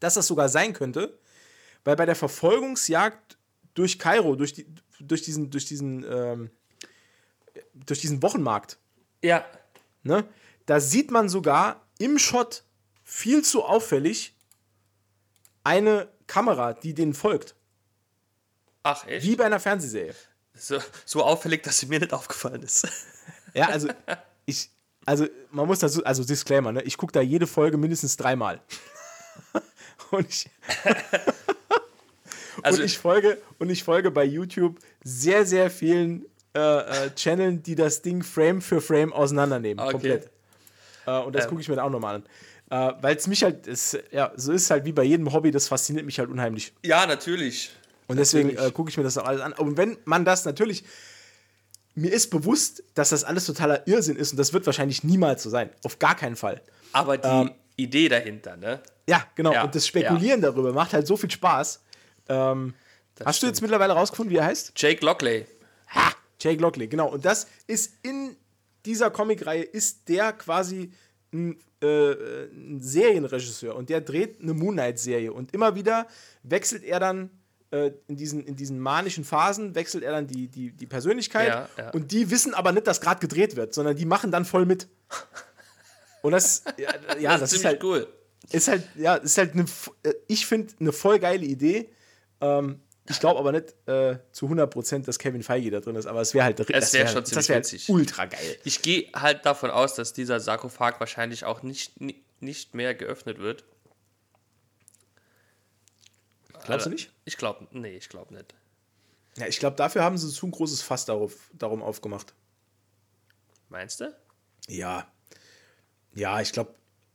[SPEAKER 1] dass das sogar sein könnte, weil bei der Verfolgungsjagd durch Kairo, durch, die, durch diesen, durch diesen, ähm, durch diesen Wochenmarkt,
[SPEAKER 2] Ja.
[SPEAKER 1] ne, da sieht man sogar im Shot viel zu auffällig eine Kamera, die denen folgt.
[SPEAKER 2] Ach, echt?
[SPEAKER 1] Wie bei einer Fernsehserie.
[SPEAKER 2] So, so auffällig, dass sie mir nicht aufgefallen ist.
[SPEAKER 1] Ja, also ich, also man muss dazu, also Disclaimer, ne? Ich gucke da jede Folge mindestens dreimal. und ich,
[SPEAKER 2] Also,
[SPEAKER 1] und ich folge und ich folge bei YouTube sehr, sehr vielen äh, äh, Channeln, die das Ding Frame für Frame auseinandernehmen.
[SPEAKER 2] Okay.
[SPEAKER 1] Komplett. Äh, und das
[SPEAKER 2] Ähm.
[SPEAKER 1] gucke ich mir dann auch nochmal an. Äh, Weil es mich halt, ist, ja, so ist halt wie bei jedem Hobby, das fasziniert mich halt unheimlich.
[SPEAKER 2] ja, natürlich.
[SPEAKER 1] Und deswegen äh, gucke ich mir das auch alles an. Und wenn man das natürlich, mir ist bewusst, dass das alles totaler Irrsinn ist und das wird wahrscheinlich niemals so sein. Auf gar keinen Fall.
[SPEAKER 2] Aber die Idee dahinter, ne?
[SPEAKER 1] Ja, genau.
[SPEAKER 2] Ja,
[SPEAKER 1] und das Spekulieren darüber macht halt so viel Spaß. Ähm, hast du jetzt
[SPEAKER 2] stimmt.
[SPEAKER 1] mittlerweile rausgefunden, wie er heißt?
[SPEAKER 2] Jake Lockley.
[SPEAKER 1] Ha! Jake Lockley, genau. Und das ist in dieser Comicreihe ist der quasi ein, äh, ein Serienregisseur und der dreht eine Moon Knight-Serie und immer wieder wechselt er dann äh, in, diesen, in diesen manischen Phasen, wechselt er dann die, die, die Persönlichkeit
[SPEAKER 2] Ja, ja.
[SPEAKER 1] und die wissen aber nicht, dass gerade gedreht wird, sondern die machen dann voll mit. Und das, ja, ja das, ist
[SPEAKER 2] ziemlich
[SPEAKER 1] halt,
[SPEAKER 2] cool.
[SPEAKER 1] ist halt, ja, ist halt eine, äh, ich finde, eine voll geile Idee. Ähm, ich glaube aber nicht äh, zu 100%, dass Kevin Feige da drin ist, aber es wäre halt, das
[SPEAKER 2] wär
[SPEAKER 1] wär-
[SPEAKER 2] schon
[SPEAKER 1] das
[SPEAKER 2] ziemlich
[SPEAKER 1] wär
[SPEAKER 2] witzig.
[SPEAKER 1] ultra geil.
[SPEAKER 2] Ich gehe halt davon aus, dass dieser Sarkophag wahrscheinlich auch nicht, ni- nicht mehr geöffnet wird.
[SPEAKER 1] Glaubst du nicht?
[SPEAKER 2] Ich glaube, nee, ich glaube nicht.
[SPEAKER 1] Ja, ich glaube, dafür haben sie zu ein großes Fass darauf, darum aufgemacht.
[SPEAKER 2] Meinst du?
[SPEAKER 1] Ja. Ja, ich glaube,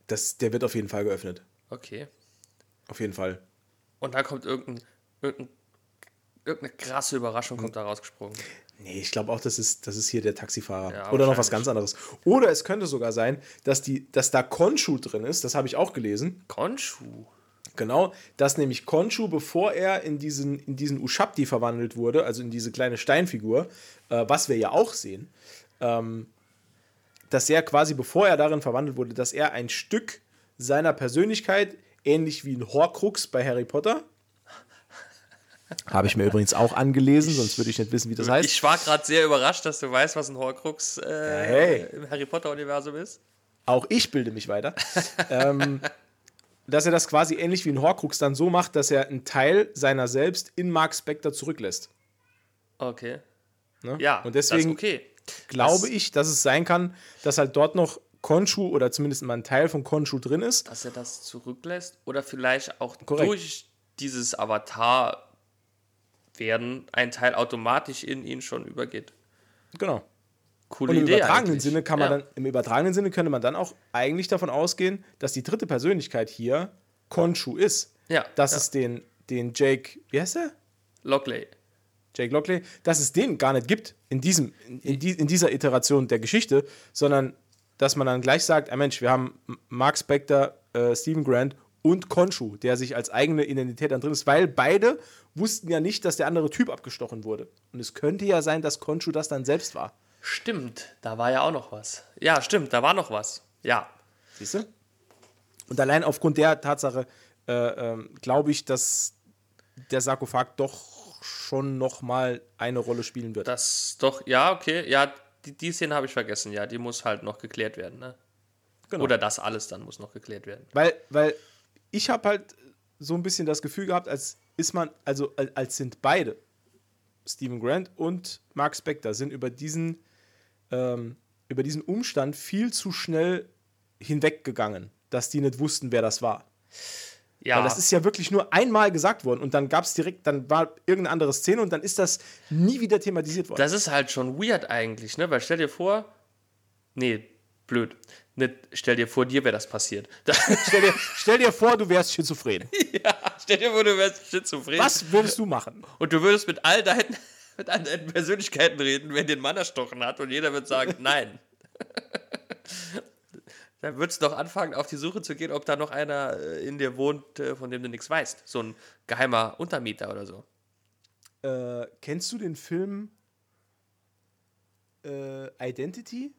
[SPEAKER 1] der wird auf jeden Fall geöffnet.
[SPEAKER 2] Okay.
[SPEAKER 1] Auf jeden Fall.
[SPEAKER 2] Und dann kommt irgendein, irgendein, irgendeine krasse Überraschung kommt da rausgesprungen.
[SPEAKER 1] Nee, ich glaube auch, das ist, das ist hier der Taxifahrer.
[SPEAKER 2] Ja,
[SPEAKER 1] Oder noch was ganz anderes. Oder es könnte sogar sein, dass, die, dass da Konshu drin ist, das habe ich auch gelesen.
[SPEAKER 2] Konshu.
[SPEAKER 1] Genau, dass nämlich Konshu, bevor er in diesen, in diesen Ushabti verwandelt wurde, also in diese kleine Steinfigur, äh, was wir ja auch sehen, ähm, dass er quasi, bevor er darin verwandelt wurde, dass er ein Stück seiner Persönlichkeit, ähnlich wie ein Horcrux bei Harry Potter, habe ich mir übrigens auch angelesen, sonst würde ich nicht wissen, wie das heißt.
[SPEAKER 2] Ich war gerade sehr überrascht, dass du weißt, was ein Horcrux äh,
[SPEAKER 1] hey.
[SPEAKER 2] im Harry Potter-Universum ist.
[SPEAKER 1] Auch ich bilde mich weiter. ähm, dass er das quasi ähnlich wie ein Horcrux dann so macht, dass er einen Teil seiner selbst in Mark Spector zurücklässt.
[SPEAKER 2] Okay.
[SPEAKER 1] Ne?
[SPEAKER 2] Ja,
[SPEAKER 1] und deswegen
[SPEAKER 2] das ist okay.
[SPEAKER 1] Glaube
[SPEAKER 2] Das-
[SPEAKER 1] ich, dass es sein kann, dass halt dort noch Konshu oder zumindest mal ein Teil von Konshu drin ist.
[SPEAKER 2] Dass er das zurücklässt oder vielleicht auch
[SPEAKER 1] Korrekt.
[SPEAKER 2] durch dieses Avatar werden ein Teil automatisch in ihn schon übergeht.
[SPEAKER 1] Genau.
[SPEAKER 2] Coole
[SPEAKER 1] Und im
[SPEAKER 2] Idee
[SPEAKER 1] übertragenen
[SPEAKER 2] eigentlich.
[SPEAKER 1] Sinne kann man
[SPEAKER 2] ja.
[SPEAKER 1] dann, im übertragenen Sinne könnte man dann auch eigentlich davon ausgehen, dass die dritte Persönlichkeit hier Konshu ist.
[SPEAKER 2] Ja,
[SPEAKER 1] Dass
[SPEAKER 2] ja.
[SPEAKER 1] es den, den Jake, wie heißt der?
[SPEAKER 2] Lockley.
[SPEAKER 1] Jake Lockley, dass es den gar nicht gibt in, diesem, in, die, in dieser Iteration der Geschichte, sondern dass man dann gleich sagt, ah Mensch, wir haben Mark Spector, äh, Stephen Grant und Konshu, der sich als eigene Identität dann drin ist, weil beide wussten ja nicht, dass der andere Typ abgestochen wurde. Und es könnte ja sein, dass Konshu das dann selbst war.
[SPEAKER 2] Stimmt, da war ja auch noch was. Ja, stimmt, da war noch was. Ja.
[SPEAKER 1] Siehst du? Und allein aufgrund der Tatsache äh, ähm, glaube ich, dass der Sarkophag doch schon noch mal eine Rolle spielen wird.
[SPEAKER 2] Das doch, ja, okay. Ja, die, die Szene habe ich vergessen. Ja, die muss halt noch geklärt werden. Ne?
[SPEAKER 1] Genau.
[SPEAKER 2] Oder das alles dann muss noch geklärt werden.
[SPEAKER 1] Weil, weil ich habe halt so ein bisschen das Gefühl gehabt, als ist man, also als, sind beide, Stephen Grant und Mark Spector, sind über diesen, ähm, über diesen Umstand viel zu schnell hinweggegangen, dass die nicht wussten, wer das war.
[SPEAKER 2] Ja,
[SPEAKER 1] Weil das ist ja wirklich nur einmal gesagt worden und dann gab es direkt, dann war irgendeine andere Szene und dann ist das nie wieder thematisiert worden.
[SPEAKER 2] das ist halt schon weird eigentlich, ne? Weil stell dir vor, nee, blöd. Nicht, stell dir vor, dir wäre das passiert.
[SPEAKER 1] stell, dir, stell dir vor, du wärst schizophren.
[SPEAKER 2] ja, stell dir vor, du wärst schizophren.
[SPEAKER 1] Was würdest du machen?
[SPEAKER 2] Und du würdest mit all deinen, mit all deinen Persönlichkeiten reden, wenn den Mann erstochen hat und jeder wird sagen, nein. Dann würdest du doch anfangen, auf die Suche zu gehen, ob da noch einer äh, in dir wohnt, äh, von dem du nichts weißt. So ein geheimer Untermieter oder so.
[SPEAKER 1] Äh, kennst du den Film äh, Identity?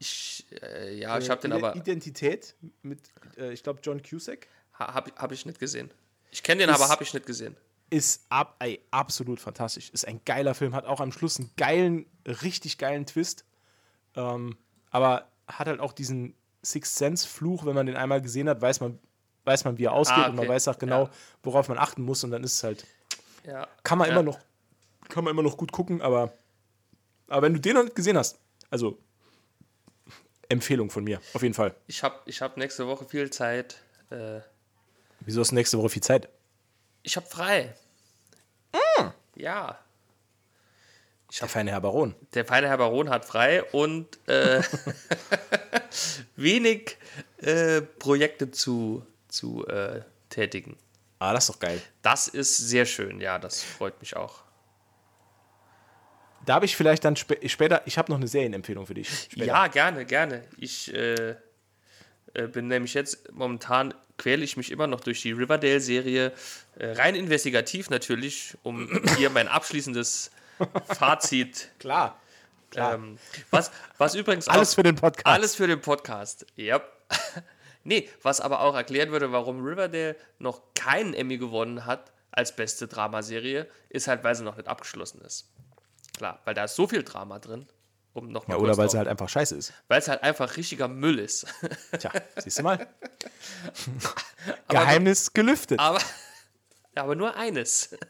[SPEAKER 2] Ich, äh, ja, ich habe den aber.
[SPEAKER 1] Identität mit, äh, ich glaube, John Cusack.
[SPEAKER 2] habe hab ich nicht gesehen. Ich kenne den,
[SPEAKER 1] Ist-
[SPEAKER 2] aber habe ich nicht gesehen.
[SPEAKER 1] Ist ab, ey, absolut fantastisch. Ist ein geiler Film, hat auch am Schluss einen geilen, richtig geilen Twist. Ähm, aber hat halt auch diesen Sixth Sense-Fluch, wenn man den einmal gesehen hat, weiß man, weiß man, wie er ausgeht
[SPEAKER 2] Ah,
[SPEAKER 1] und man
[SPEAKER 2] okay.
[SPEAKER 1] weiß auch genau,
[SPEAKER 2] Ja.
[SPEAKER 1] worauf man achten muss und dann ist es halt,
[SPEAKER 2] Ja.
[SPEAKER 1] kann man
[SPEAKER 2] ja.
[SPEAKER 1] immer noch, kann man immer noch gut gucken, aber, aber wenn du den noch nicht gesehen hast, also Empfehlung von mir, auf jeden Fall.
[SPEAKER 2] Ich habe ich hab nächste Woche viel Zeit. Äh,
[SPEAKER 1] Wieso hast du nächste Woche viel Zeit?
[SPEAKER 2] ich habe frei. Ja.
[SPEAKER 1] Der feine Herr Baron.
[SPEAKER 2] Der feine Herr Baron hat frei und äh, wenig äh, Projekte zu, zu äh, tätigen.
[SPEAKER 1] Ah, das ist doch geil.
[SPEAKER 2] Das ist sehr schön, ja, das freut mich auch.
[SPEAKER 1] Da habe ich vielleicht dann spä später, ich habe noch eine Serienempfehlung für dich. Später.
[SPEAKER 2] Ja, gerne, gerne. Ich äh, äh, bin nämlich jetzt momentan quäle ich mich immer noch durch die Riverdale-Serie, äh, rein investigativ natürlich, um hier mein abschließendes Fazit.
[SPEAKER 1] Klar. Klar.
[SPEAKER 2] Ähm, was, was übrigens
[SPEAKER 1] Alles
[SPEAKER 2] auch,
[SPEAKER 1] für den Podcast.
[SPEAKER 2] Alles für den Podcast. Ja. nee, was aber auch erklären würde, warum Riverdale noch keinen Emmy gewonnen hat als beste Dramaserie, ist halt, weil sie noch nicht abgeschlossen ist. Klar, weil da ist so viel Drama drin. Um noch
[SPEAKER 1] Ja, oder weil sie halt einfach scheiße ist.
[SPEAKER 2] weil es halt einfach richtiger Müll ist.
[SPEAKER 1] Tja, siehst du mal. Geheimnis gelüftet.
[SPEAKER 2] aber, aber nur eines.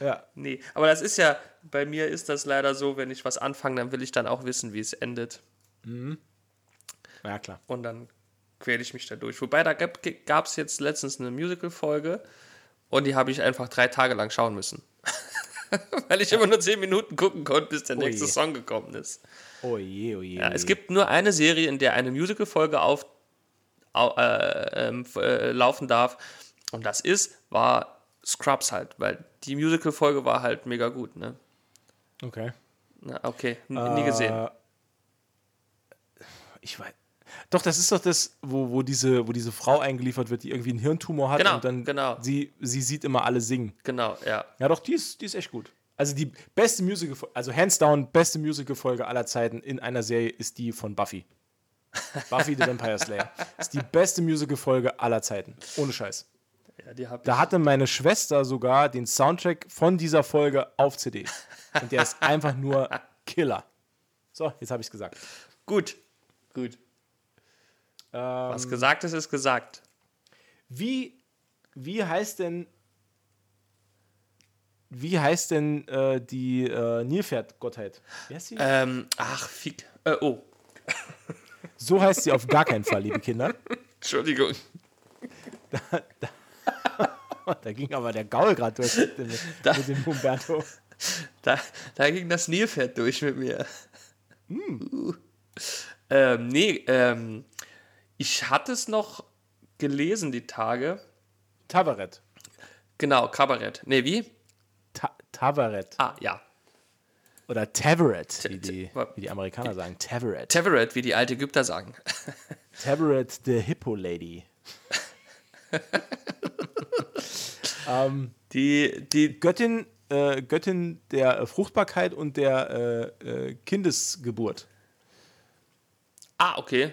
[SPEAKER 1] Ja.
[SPEAKER 2] nee, aber das ist ja, bei mir ist das leider so, wenn ich was anfange, dann will ich dann auch wissen, wie es endet.
[SPEAKER 1] ja, klar.
[SPEAKER 2] Und dann quäle ich mich da durch. Wobei, da gab es jetzt letztens eine Musical-Folge und die habe ich einfach drei Tage lang schauen müssen. Weil ich immer nur zehn Minuten gucken konnte, bis der nächste
[SPEAKER 1] je.
[SPEAKER 2] Song gekommen ist.
[SPEAKER 1] Oh je, oh je.
[SPEAKER 2] Ja,
[SPEAKER 1] oh
[SPEAKER 2] es gibt nur eine Serie, in der eine Musical-Folge auf, au, äh, ähm, äh, laufen darf. Und das ist, war Scrubs halt, weil die Musical-Folge war halt mega gut, ne?
[SPEAKER 1] Okay.
[SPEAKER 2] Na, okay, n- nie gesehen.
[SPEAKER 1] Äh, Ich weiß. Doch, das ist doch das, wo, wo, diese, wo diese Frau eingeliefert wird, die irgendwie einen Hirntumor hat
[SPEAKER 2] Genau,
[SPEAKER 1] und dann
[SPEAKER 2] genau.
[SPEAKER 1] sie, sie sieht immer alle singen.
[SPEAKER 2] Genau, ja.
[SPEAKER 1] Ja, doch, die ist, die ist echt gut. Also die beste Musical, also hands down, beste Musical-Folge aller Zeiten in einer Serie ist die von Buffy. Buffy the Vampire Slayer. Ist die beste Musical-Folge aller Zeiten. Ohne Scheiß.
[SPEAKER 2] Ja
[SPEAKER 1] Da hatte meine Schwester sogar den Soundtrack von dieser Folge auf CD. Und der ist einfach nur Killer. So, jetzt habe ich es gesagt.
[SPEAKER 2] Gut, gut.
[SPEAKER 1] Ähm,
[SPEAKER 2] Was gesagt ist, ist gesagt.
[SPEAKER 1] wie, wie heißt denn wie heißt denn äh, die äh, Nilpferd-Gottheit? Wie heißt sie?
[SPEAKER 2] Ähm, ach, fick. Äh, oh,
[SPEAKER 1] So heißt sie auf gar keinen Fall, liebe Kinder.
[SPEAKER 2] Entschuldigung.
[SPEAKER 1] Da ging aber der Gaul gerade durch mit dem, mit dem Humberto.
[SPEAKER 2] Da, da ging das Nilpferd durch mit mir.
[SPEAKER 1] Hm.
[SPEAKER 2] Uh. Ähm, nee, ähm, ich hatte es noch gelesen die Tage.
[SPEAKER 1] Tabaret.
[SPEAKER 2] Genau, Kabarett. Nee, wie?
[SPEAKER 1] Ta Tabaret.
[SPEAKER 2] Ah, ja.
[SPEAKER 1] Oder Taveret, wie die, wie die Amerikaner sagen. Taveret.
[SPEAKER 2] Teveret, wie die alten Ägypter sagen.
[SPEAKER 1] Taveret, the Hippo Lady.
[SPEAKER 2] Die, die,
[SPEAKER 1] Göttin, äh, Göttin der äh, Fruchtbarkeit und der äh, äh, Kindesgeburt.
[SPEAKER 2] ah, okay.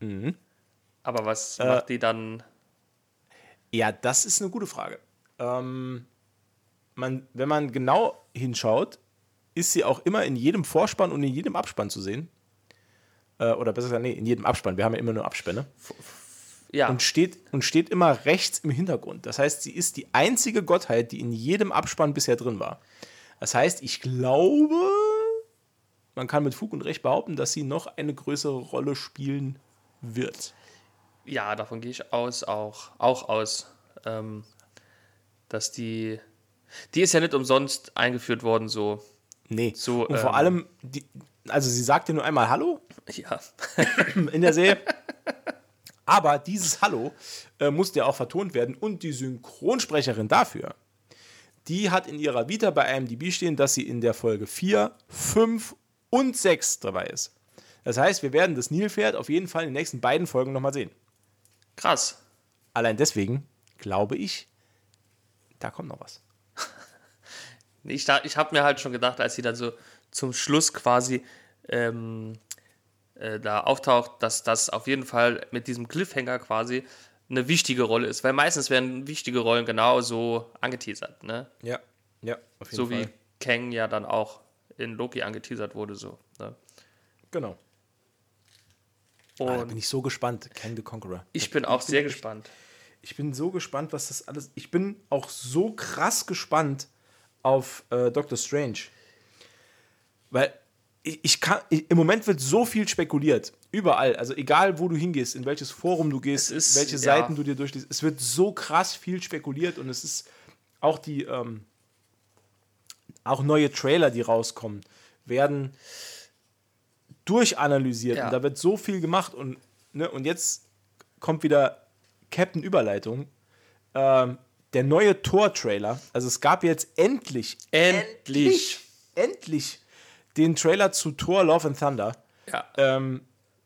[SPEAKER 1] Mhm.
[SPEAKER 2] Aber was
[SPEAKER 1] Äh,
[SPEAKER 2] macht die dann?
[SPEAKER 1] Ja, das ist eine gute Frage. Ähm, man, wenn man genau hinschaut, ist sie auch immer in jedem Vorspann und in jedem Abspann zu sehen. Äh, oder besser gesagt, nee, in jedem Abspann. Wir haben ja immer nur Abspänne.
[SPEAKER 2] Ja,
[SPEAKER 1] Und steht, und steht immer rechts im Hintergrund. Das heißt, sie ist die einzige Gottheit, die in jedem Abspann bisher drin war. Das heißt, ich glaube, man kann mit Fug und Recht behaupten, dass sie noch eine größere Rolle spielen wird.
[SPEAKER 2] ja, davon gehe ich aus, auch, auch aus, ähm, dass die, die ist ja nicht umsonst eingeführt worden, so,
[SPEAKER 1] Nee.
[SPEAKER 2] So,
[SPEAKER 1] und vor
[SPEAKER 2] ähm,
[SPEAKER 1] allem, die, also sie sagt dir nur einmal Hallo
[SPEAKER 2] ja.
[SPEAKER 1] in der Serie. Aber dieses Hallo äh, musste ja auch vertont werden und die Synchronsprecherin dafür, die hat in ihrer Vita bei IMDb stehen, dass sie in der Folge 4, 5 und 6 dabei ist. Das heißt, wir werden das Nilpferd auf jeden Fall in den nächsten beiden Folgen nochmal sehen.
[SPEAKER 2] Krass.
[SPEAKER 1] Allein deswegen glaube ich, da kommt noch was.
[SPEAKER 2] Ich, ich habe mir halt schon gedacht, als sie dann so zum Schluss quasi ähm, äh, da auftaucht, dass das auf jeden Fall mit diesem Cliffhanger quasi eine wichtige Rolle ist. Weil meistens werden wichtige Rollen genauso angeteasert, ne?
[SPEAKER 1] Ja, ja,
[SPEAKER 2] auf jeden so Fall. So wie Kang ja dann auch in Loki angeteasert wurde, so. Ne?
[SPEAKER 1] Genau. Und ah, da bin ich so gespannt, Kang the Conqueror.
[SPEAKER 2] Ich bin auch ich sehr gespannt.
[SPEAKER 1] Ich, ich bin so gespannt, was das alles. Ich bin auch so krass gespannt auf äh, Doctor Strange. Weil ich, ich kann, ich, im Moment wird so viel spekuliert. Überall. Also egal, wo du hingehst, in welches Forum du gehst, ist, welche Seiten ja. du dir durchliest. Es wird so krass viel spekuliert und es ist auch die, ähm, auch neue Trailer, die rauskommen, werden durchanalysiert. Ja. Und da wird so viel gemacht und, ne, und jetzt kommt wieder Captain Überleitung. Ähm, der neue Tor-Trailer. Also es gab jetzt endlich,
[SPEAKER 2] endlich,
[SPEAKER 1] endlich den Trailer zu Thor Love and Thunder.
[SPEAKER 2] Ja.
[SPEAKER 1] Ähm,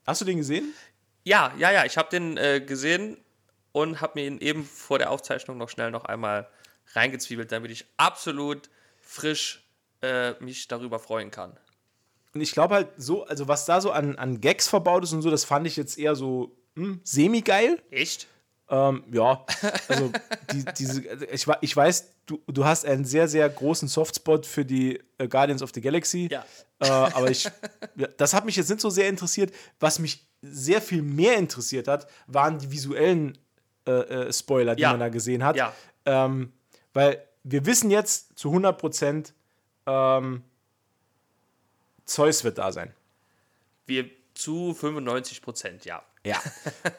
[SPEAKER 1] hast du den gesehen?
[SPEAKER 2] Ja, ja, ja. Ich habe den äh, gesehen und habe mir ihn eben vor der Aufzeichnung noch schnell noch einmal reingezwiebelt, damit ich absolut frisch äh, mich darüber freuen kann.
[SPEAKER 1] Und ich glaube halt so, also was da so an, an Gags verbaut ist und so, das fand ich jetzt eher so hm, semi-geil.
[SPEAKER 2] Echt?
[SPEAKER 1] Ähm, ja, also die, diese, ich, ich weiß, du, du hast einen sehr, sehr großen Softspot für die äh, Guardians of the Galaxy.
[SPEAKER 2] Ja.
[SPEAKER 1] Äh, aber ich, das hat mich jetzt nicht so sehr interessiert. Was mich sehr viel mehr interessiert hat, waren die visuellen äh, äh Spoiler, die ja. man da gesehen hat.
[SPEAKER 2] Ja.
[SPEAKER 1] Ähm, weil wir wissen jetzt zu 100 Prozent, ähm, Zeus wird da sein.
[SPEAKER 2] Wir zu 95 Prozent, ja.
[SPEAKER 1] Ja.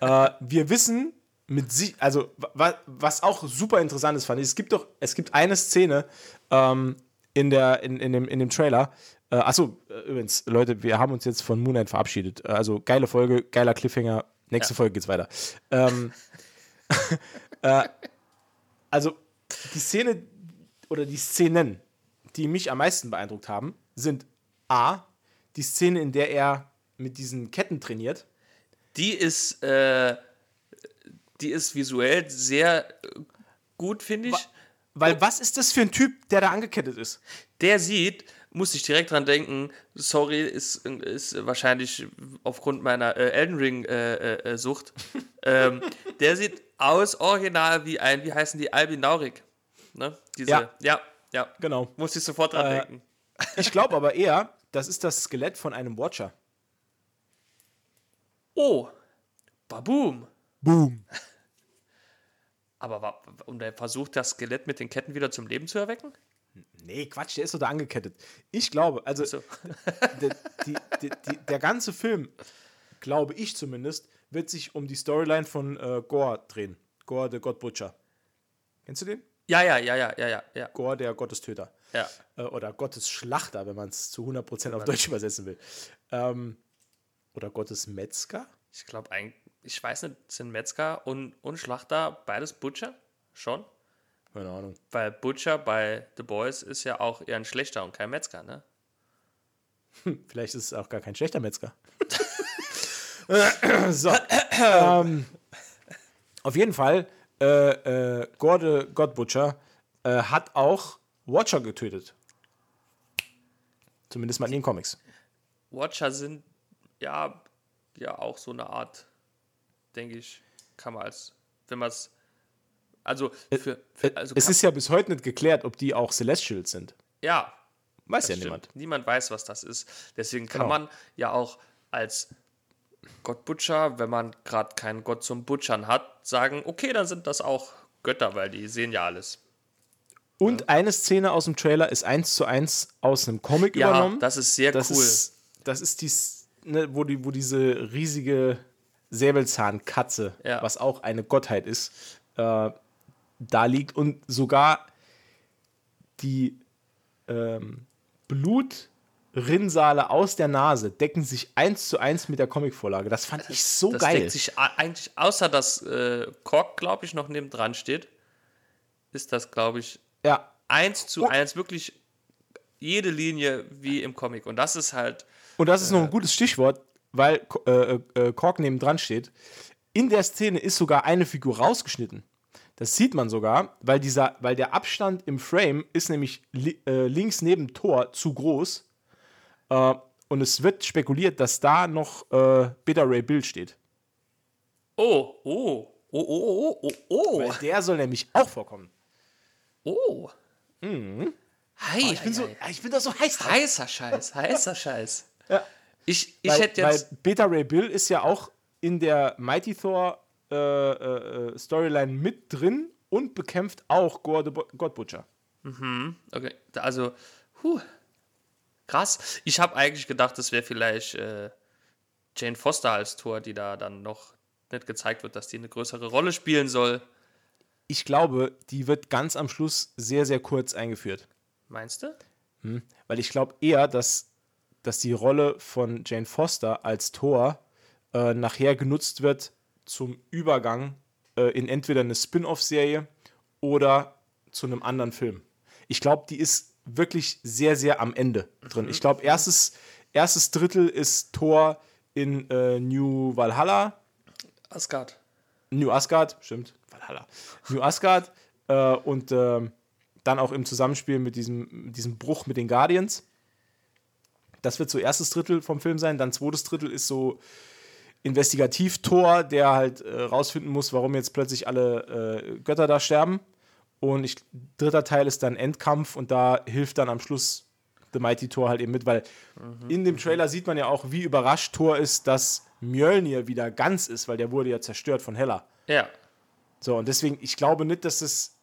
[SPEAKER 1] äh, wir wissen, mit sich, also wa, was auch super interessant ist, fand ich, es gibt doch, es gibt eine Szene ähm, in, der, in, in, dem, in dem Trailer. Äh, achso, äh, übrigens, Leute, wir haben uns jetzt von Moon Knight verabschiedet. Äh, also geile Folge, geiler Cliffhanger. Nächste ja. Folge geht's weiter. Ähm, äh, also die Szene oder die Szenen, die mich am meisten beeindruckt haben, sind A, die Szene, in der er mit diesen Ketten trainiert.
[SPEAKER 2] Die ist äh, die ist visuell sehr äh, gut, finde ich.
[SPEAKER 1] Weil was ist das für ein Typ, der da angekettet ist?
[SPEAKER 2] Der sieht, muss ich direkt dran denken, sorry, ist, ist wahrscheinlich aufgrund meiner äh, Elden Ring-Sucht. Äh, äh, ähm, der sieht aus original wie ein, wie heißen die, Albinaurik. Ne? Diese,
[SPEAKER 1] ja.
[SPEAKER 2] ja, ja.
[SPEAKER 1] Genau.
[SPEAKER 2] Muss ich sofort dran
[SPEAKER 1] äh,
[SPEAKER 2] denken.
[SPEAKER 1] Ich glaube aber eher, das ist das Skelett von einem Watcher.
[SPEAKER 2] Oh, baboom.
[SPEAKER 1] Boom.
[SPEAKER 2] Aber und er versucht, das Skelett mit den Ketten wieder zum Leben zu erwecken?
[SPEAKER 1] Nee, Quatsch, der ist so da angekettet. Ich glaube, also so. der, die, die, die, der ganze Film, glaube ich zumindest, wird sich um die Storyline von äh, Gore drehen. Gore, der God Butcher. Kennst du den?
[SPEAKER 2] Ja, ja, ja, ja, ja, ja.
[SPEAKER 1] Gore, der Gottestöter.
[SPEAKER 2] Ja.
[SPEAKER 1] Äh, oder Gottesschlachter, wenn man es zu 100% auf Deutsch übersetzen will. Ähm, oder Gottesmetzger?
[SPEAKER 2] Ich glaube, eigentlich ich weiß nicht, sind Metzger und, und Schlachter beides Butcher? Schon?
[SPEAKER 1] Keine Ahnung.
[SPEAKER 2] Weil Butcher bei The Boys ist ja auch eher ein schlechter und kein Metzger, ne?
[SPEAKER 1] Hm, vielleicht ist es auch gar kein schlechter Metzger. so. ähm, auf jeden Fall, äh, äh, Gorde God Butcher äh, hat auch Watcher getötet. Zumindest mal in den Comics.
[SPEAKER 2] Watcher sind ja, ja auch so eine Art denke ich, kann man als, wenn man es, also, für, für, also
[SPEAKER 1] es ist ja bis heute nicht geklärt, ob die auch Celestials sind.
[SPEAKER 2] Ja.
[SPEAKER 1] Weiß ja stimmt. niemand.
[SPEAKER 2] Niemand weiß, was das ist. Deswegen kann genau. man ja auch als Gott Butcher, wenn man gerade keinen Gott zum Butchern hat, sagen, okay, dann sind das auch Götter, weil die sehen ja alles.
[SPEAKER 1] Und ja. eine Szene aus dem Trailer ist eins zu eins aus einem Comic ja, übernommen.
[SPEAKER 2] Das ist sehr
[SPEAKER 1] das
[SPEAKER 2] cool.
[SPEAKER 1] Ist, das ist die, ne, wo, die, wo diese riesige Säbelzahnkatze, ja. was auch eine Gottheit ist, äh, da liegt und sogar die ähm, Blutrinnsale aus der Nase decken sich eins zu eins mit der Comicvorlage. Das fand ich so
[SPEAKER 2] das
[SPEAKER 1] geil.
[SPEAKER 2] Deckt sich eigentlich, außer dass äh, Kork, glaube ich, noch neben dran steht, ist das, glaube ich,
[SPEAKER 1] ja.
[SPEAKER 2] eins zu oh. eins wirklich jede Linie wie im Comic. Und das ist halt.
[SPEAKER 1] Und das ist äh, noch ein äh, gutes Stichwort weil äh, äh, Kork neben dran steht. In der Szene ist sogar eine Figur rausgeschnitten. Das sieht man sogar, weil, dieser, weil der Abstand im Frame ist nämlich li äh, links neben Tor zu groß. Äh, und es wird spekuliert, dass da noch äh, Beta Ray Bill steht.
[SPEAKER 2] Oh, oh, Oh, oh, oh, oh, oh.
[SPEAKER 1] Weil der soll nämlich auch vorkommen.
[SPEAKER 2] Oh. Mhm. Hi,
[SPEAKER 1] Oh, ich, bin so, ich bin da so heiß drauf.
[SPEAKER 2] heißer Scheiß, heißer Scheiß.
[SPEAKER 1] Ja.
[SPEAKER 2] Ich, ich
[SPEAKER 1] weil,
[SPEAKER 2] hätte jetzt.
[SPEAKER 1] Weil Beta Ray Bill ist ja auch in der Mighty Thor äh, äh, Storyline mit drin und bekämpft auch Gore the God Butcher.
[SPEAKER 2] Okay, also, huh, krass. Ich habe eigentlich gedacht, das wäre vielleicht äh, Jane Foster als Tor, die da dann noch nicht gezeigt wird, dass die eine größere Rolle spielen soll.
[SPEAKER 1] Ich glaube, die wird ganz am Schluss sehr, sehr kurz eingeführt.
[SPEAKER 2] Meinst du?
[SPEAKER 1] Weil ich glaube eher, dass, dass die Rolle von Jane Foster als Thor äh, nachher genutzt wird zum Übergang äh, in entweder eine Spin-off-Serie oder zu einem anderen Film. Ich glaube, die ist wirklich sehr, sehr am Ende drin. Ich glaube, erstes, erstes Drittel ist Thor in äh, New Valhalla,
[SPEAKER 2] Asgard.
[SPEAKER 1] New Asgard, stimmt, Valhalla. New Asgard äh, und ähm, dann auch im Zusammenspiel mit diesem, mit diesem Bruch mit den Guardians. Das wird so erstes Drittel vom Film sein. Dann zweites Drittel ist so Investigativ-Tor, der halt äh, rausfinden muss, warum jetzt plötzlich alle äh, Götter da sterben. Und ich, dritter Teil ist dann Endkampf und da hilft dann am Schluss The Mighty Thor halt eben mit, weil in dem Trailer sieht man ja auch, wie überrascht Thor ist, dass Mjölnir wieder ganz ist, weil der wurde ja zerstört von Hela.
[SPEAKER 2] Ja.
[SPEAKER 1] So, und deswegen, ich glaube nicht, dass es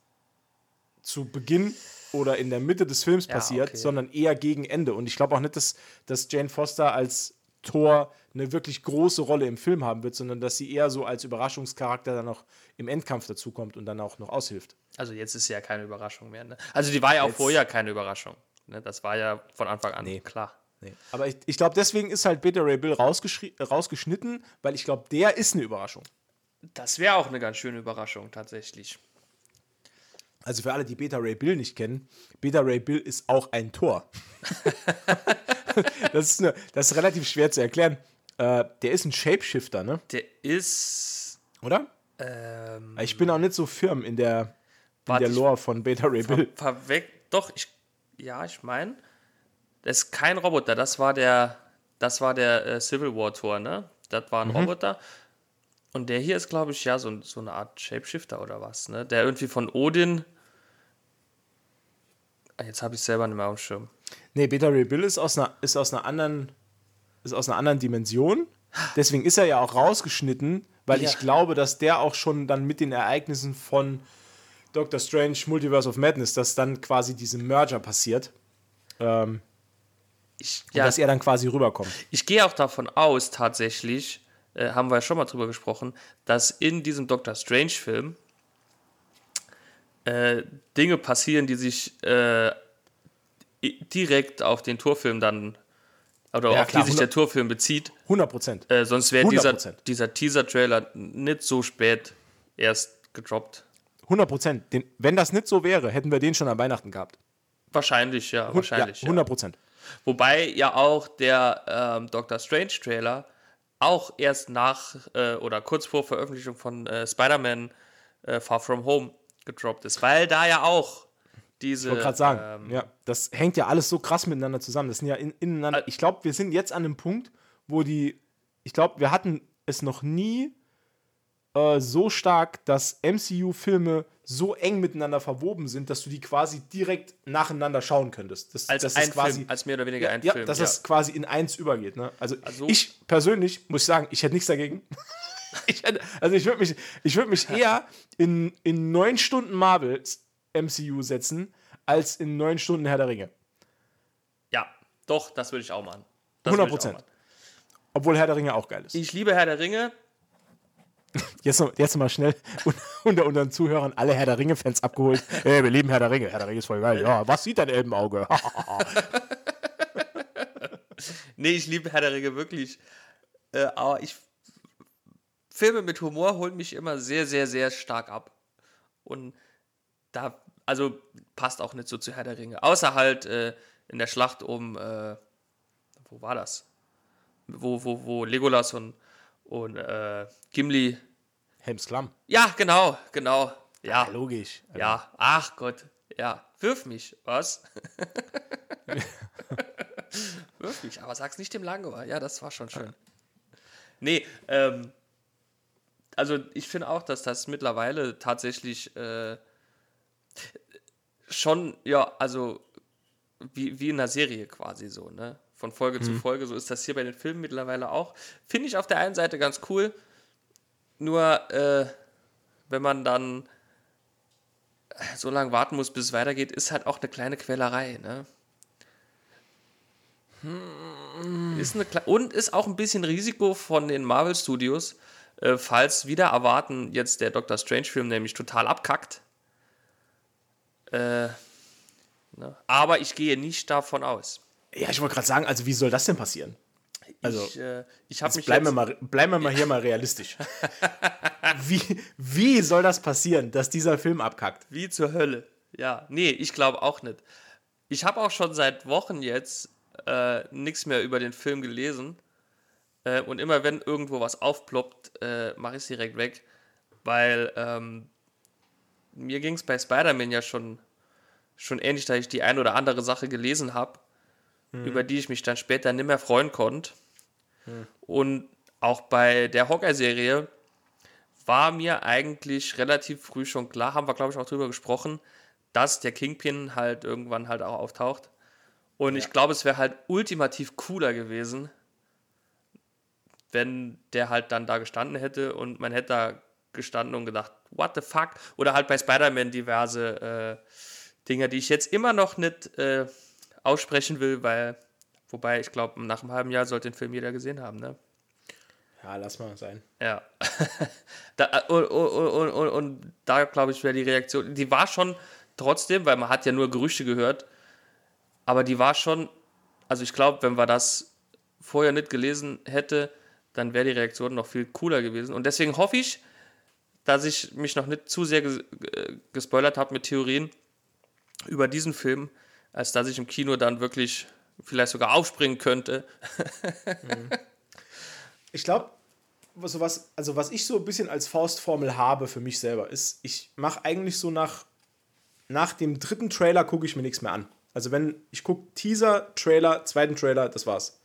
[SPEAKER 1] zu Beginn oder in der Mitte des Films
[SPEAKER 2] Ja,
[SPEAKER 1] passiert,
[SPEAKER 2] okay.
[SPEAKER 1] sondern eher gegen Ende. Und ich glaube auch nicht, dass, dass Jane Foster als Thor eine wirklich große Rolle im Film haben wird, sondern dass sie eher so als Überraschungscharakter dann noch im Endkampf dazukommt und dann auch noch aushilft.
[SPEAKER 2] Also jetzt ist ja keine Überraschung mehr. Ne? Also die war ja auch
[SPEAKER 1] Jetzt-
[SPEAKER 2] vorher keine Überraschung. Ne? Das war ja von Anfang an
[SPEAKER 1] Nee.
[SPEAKER 2] klar.
[SPEAKER 1] Nee. Aber ich, ich glaube, deswegen ist halt Beta Ray Bill rausgeschnitten, weil ich glaube, der ist eine Überraschung.
[SPEAKER 2] Das wäre auch eine ganz schöne Überraschung tatsächlich.
[SPEAKER 1] Also für alle, die Beta Ray Bill nicht kennen, Beta Ray Bill ist auch ein Tor. das, ist eine, das ist relativ schwer zu erklären. Äh, der ist ein Shapeshifter, ne?
[SPEAKER 2] Der ist.
[SPEAKER 1] Oder?
[SPEAKER 2] Ähm,
[SPEAKER 1] Ich bin auch nicht so firm in der, in der Lore von Beta Ray
[SPEAKER 2] ver
[SPEAKER 1] Bill.
[SPEAKER 2] verweckt. Doch, ich. Ja, ich meine. Das ist kein Roboter, das war der. Das war der äh, Civil War Tor, ne? Das war ein Roboter. Und der hier ist, glaube ich, ja, so, so eine Art Shapeshifter oder was, ne? Der irgendwie von Odin. Jetzt habe ich selber nicht mehr auf dem Schirm.
[SPEAKER 1] Nee, Beta Ray Bill ist aus einer, ist aus einer anderen, ist aus einer anderen Dimension. Deswegen ist er ja auch rausgeschnitten, weil
[SPEAKER 2] Ja.
[SPEAKER 1] ich glaube, dass der auch schon dann mit den Ereignissen von Doctor Strange Multiverse of Madness, dass dann quasi diese Merger passiert. Ähm,
[SPEAKER 2] Ich, ja,
[SPEAKER 1] dass er dann quasi rüberkommt.
[SPEAKER 2] Ich gehe auch davon aus, tatsächlich, äh, haben wir ja schon mal drüber gesprochen, dass in diesem Doctor Strange-Film äh, Dinge passieren, die sich äh, direkt auf den Torfilm dann oder
[SPEAKER 1] Ja,
[SPEAKER 2] auf
[SPEAKER 1] klar,
[SPEAKER 2] die sich
[SPEAKER 1] 100
[SPEAKER 2] der Torfilm bezieht.
[SPEAKER 1] 100 Prozent.
[SPEAKER 2] Äh, sonst wäre dieser,
[SPEAKER 1] 100%.
[SPEAKER 2] dieser Teaser-Trailer nicht so spät erst gedroppt.
[SPEAKER 1] 100 Prozent. Wenn das nicht so wäre, hätten wir den schon an Weihnachten gehabt.
[SPEAKER 2] Wahrscheinlich, ja, wahrscheinlich.
[SPEAKER 1] ja,
[SPEAKER 2] ja.
[SPEAKER 1] 100 Prozent.
[SPEAKER 2] Wobei ja auch der ähm, Doctor Strange Trailer auch erst nach äh, oder kurz vor Veröffentlichung von äh, Spider-Man äh, Far From Home gedroppt ist, weil da ja auch diese.
[SPEAKER 1] Ich wollte gerade sagen,
[SPEAKER 2] ähm,
[SPEAKER 1] ja, das hängt ja alles so krass miteinander zusammen. Das sind ja in, ineinander. Ich glaube, wir sind jetzt an einem Punkt, wo die. Ich glaube, wir hatten es noch nie äh, so stark, dass MCU-Filme so eng miteinander verwoben sind, dass du die quasi direkt nacheinander schauen könntest. Das,
[SPEAKER 2] als
[SPEAKER 1] das
[SPEAKER 2] ein
[SPEAKER 1] ist quasi,
[SPEAKER 2] Film, als mehr oder weniger ein
[SPEAKER 1] ja,
[SPEAKER 2] Film.
[SPEAKER 1] dass das quasi in eins übergeht. Ne? Also,
[SPEAKER 2] Also-
[SPEAKER 1] ich persönlich muss sagen, ich hätte nichts dagegen. ich hätte, also ich würde mich, ich würd mich eher in, in neun Stunden Marvel MCU setzen, als in neun Stunden Herr der Ringe.
[SPEAKER 2] ja, doch, das würde ich auch machen. Das
[SPEAKER 1] 100
[SPEAKER 2] würde ich auch
[SPEAKER 1] Prozent. Obwohl Herr der Ringe auch geil ist.
[SPEAKER 2] Ich liebe Herr der Ringe.
[SPEAKER 1] Jetzt noch, jetzt mal schnell un- unter unseren Zuhörern alle Herr der Ringe-Fans abgeholt. Hey, wir lieben Herr der Ringe. Herr der Ringe ist voll geil. Ja, was sieht dein Elbenauge?
[SPEAKER 2] Nee, ich liebe Herr der Ringe wirklich. Äh, aber ich. Filme mit Humor holen mich immer sehr, sehr, sehr stark ab. Und da, also passt auch nicht so zu Herr der Ringe. Außer halt äh, in der Schlacht um, äh, wo war das? Wo, wo, wo Legolas und, und äh, Gimli.
[SPEAKER 1] Helms Klamm.
[SPEAKER 2] Ja, genau, genau. Ja,
[SPEAKER 1] Logisch.
[SPEAKER 2] ja, ach Gott, ja, wirf mich, was? wirf mich, aber sag's nicht dem Langohr. Ja, das war schon schön. Nee, ähm, also ich finde auch, dass das mittlerweile tatsächlich äh, schon, ja, also wie, wie in einer Serie quasi so, ne? Von Folge mhm. zu Folge. So ist das hier bei den Filmen mittlerweile auch. Finde ich auf der einen Seite ganz cool. Nur, äh, wenn man dann so lange warten muss, bis es weitergeht, ist halt auch eine kleine Quälerei, ne? Hm. Ist eine und ist auch ein bisschen Risiko von den Marvel Studios, äh, falls wieder erwarten jetzt der Doctor Strange Film nämlich total abkackt. Äh, ne? Aber ich gehe nicht davon aus.
[SPEAKER 1] Ja, ich wollte gerade sagen, also wie soll das denn passieren?
[SPEAKER 2] Also, ich, äh, ich habe mich.
[SPEAKER 1] Bleiben wir, mal, bleiben wir mal hier mal realistisch. wie, wie soll das passieren, dass dieser Film abkackt?
[SPEAKER 2] Wie zur Hölle. Ja, nee, ich glaube auch nicht. Ich habe auch schon seit Wochen jetzt äh, nichts mehr über den Film gelesen. Äh, und immer wenn irgendwo was aufploppt, äh, mache ich es direkt weg. Weil ähm, mir ging es bei Spider-Man ja schon, schon ähnlich, da ich die ein oder andere Sache gelesen habe, mhm. über die ich mich dann später nicht mehr freuen konnte. Mhm. Und auch bei der Hawkeye-Serie war mir eigentlich relativ früh schon klar, haben wir glaube ich auch drüber gesprochen, dass der Kingpin halt irgendwann halt auch auftaucht. Und ja. ich glaube, es wäre halt ultimativ cooler gewesen, wenn der halt dann da gestanden hätte und man hätte da gestanden und gedacht, what the fuck? Oder halt bei Spider-Man diverse äh, Dinge, die ich jetzt immer noch nicht äh, aussprechen will, weil, wobei ich glaube, nach einem halben Jahr sollte den Film jeder gesehen haben, ne?
[SPEAKER 1] Ja, lass mal sein.
[SPEAKER 2] Ja. da, äh, und, und, und, und da, glaube ich, wäre die Reaktion, die war schon trotzdem, weil man hat ja nur Gerüchte gehört, aber die war schon, also ich glaube, wenn man das vorher nicht gelesen hätte, dann wäre die Reaktion noch viel cooler gewesen. Und deswegen hoffe ich, dass ich mich noch nicht zu sehr ges gespoilert habe mit Theorien über diesen Film, als dass ich im Kino dann wirklich vielleicht sogar aufspringen könnte.
[SPEAKER 1] Ich glaube, so was, also was ich so ein bisschen als Faustformel habe für mich selber, ist, ich mache eigentlich so nach, nach dem dritten Trailer gucke ich mir nichts mehr an. Also wenn ich gucke Teaser, Trailer, zweiten Trailer, das war's.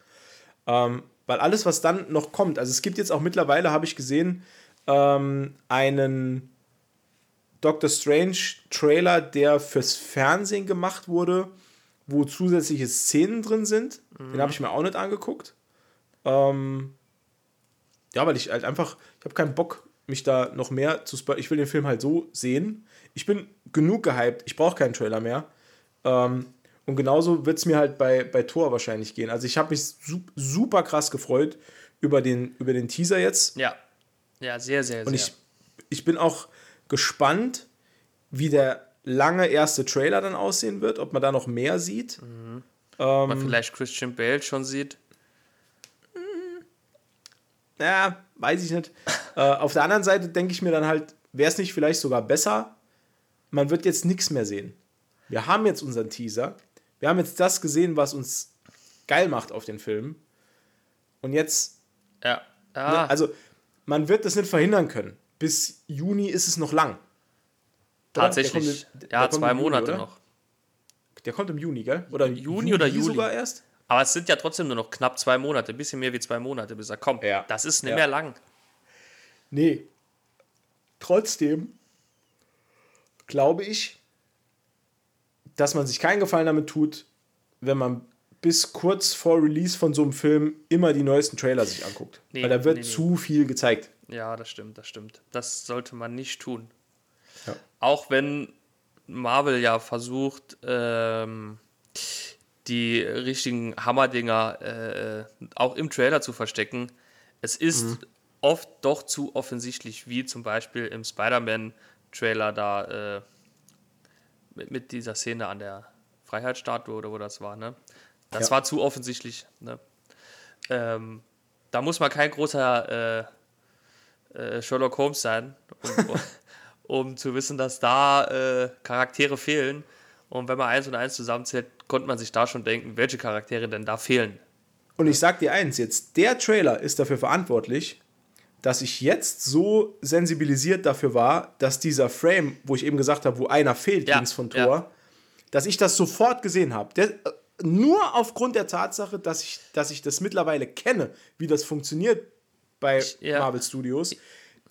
[SPEAKER 1] Ähm, weil alles, was dann noch kommt, also es gibt jetzt auch mittlerweile, habe ich gesehen, ähm, einen Doctor Strange Trailer, der fürs Fernsehen gemacht wurde, wo zusätzliche Szenen drin sind. Mhm. Den habe ich mir auch nicht angeguckt. Ähm, ja, weil ich halt einfach, ich habe keinen Bock, mich da noch mehr zu spoilern. Ich will den Film halt so sehen. Ich bin genug gehypt, ich brauche keinen Trailer mehr. Ähm, und genauso wird es mir halt bei, bei Thor wahrscheinlich gehen. Also ich habe mich super krass gefreut über den, über den Teaser jetzt.
[SPEAKER 2] Ja. Ja, sehr, sehr, sehr.
[SPEAKER 1] Und ich, ich bin auch gespannt, wie der lange erste Trailer dann aussehen wird, ob man da noch mehr sieht. Mhm.
[SPEAKER 2] Ähm, man vielleicht Christian Bale schon sieht.
[SPEAKER 1] Ja, weiß ich nicht. äh, auf der anderen Seite denke ich mir dann halt, wäre es nicht vielleicht sogar besser, man wird jetzt nichts mehr sehen. Wir haben jetzt unseren Teaser wir haben jetzt das gesehen, was uns geil macht auf den Film. Und jetzt.
[SPEAKER 2] Ja.
[SPEAKER 1] Ah. Ne, also, man wird das nicht verhindern können. Bis Juni ist es noch lang.
[SPEAKER 2] Tatsächlich. Im, ja, zwei Monate Juni, noch.
[SPEAKER 1] Der kommt im Juni, gell? Oder
[SPEAKER 2] Juni, Juni oder Juli
[SPEAKER 1] sogar erst?
[SPEAKER 2] Aber es sind ja trotzdem nur noch knapp zwei Monate, ein bisschen mehr wie zwei Monate, bis er kommt. Ja. Das ist nicht ja. mehr lang.
[SPEAKER 1] Nee. Trotzdem glaube ich, dass man sich keinen Gefallen damit tut, wenn man bis kurz vor Release von so einem Film immer die neuesten Trailer sich anguckt. Nee, Weil da wird nee, nee. zu viel gezeigt.
[SPEAKER 2] Ja, das stimmt, das stimmt. Das sollte man nicht tun. Ja. Auch wenn Marvel ja versucht, ähm, die richtigen Hammerdinger äh, auch im Trailer zu verstecken. Es ist mhm. oft doch zu offensichtlich, wie zum Beispiel im Spider-Man-Trailer da äh, mit, mit dieser Szene an der Freiheitsstatue oder wo das war, ne? Das ja. war zu offensichtlich. Ne? Ähm, da muss man kein großer äh, äh, Sherlock Holmes sein, um, um, zu wissen, dass da äh, Charaktere fehlen. Und wenn man eins und eins zusammenzählt, konnte man sich da schon denken, welche Charaktere denn da fehlen.
[SPEAKER 1] Und ich sag dir eins jetzt, der Trailer ist dafür verantwortlich, dass ich jetzt so sensibilisiert dafür war, dass dieser Frame, wo ich eben gesagt habe, wo einer fehlt ja, links von Tor, ja. dass ich das sofort gesehen habe. Der, nur aufgrund der Tatsache, dass ich, dass ich das mittlerweile kenne, wie das funktioniert bei ich, ja. Marvel Studios.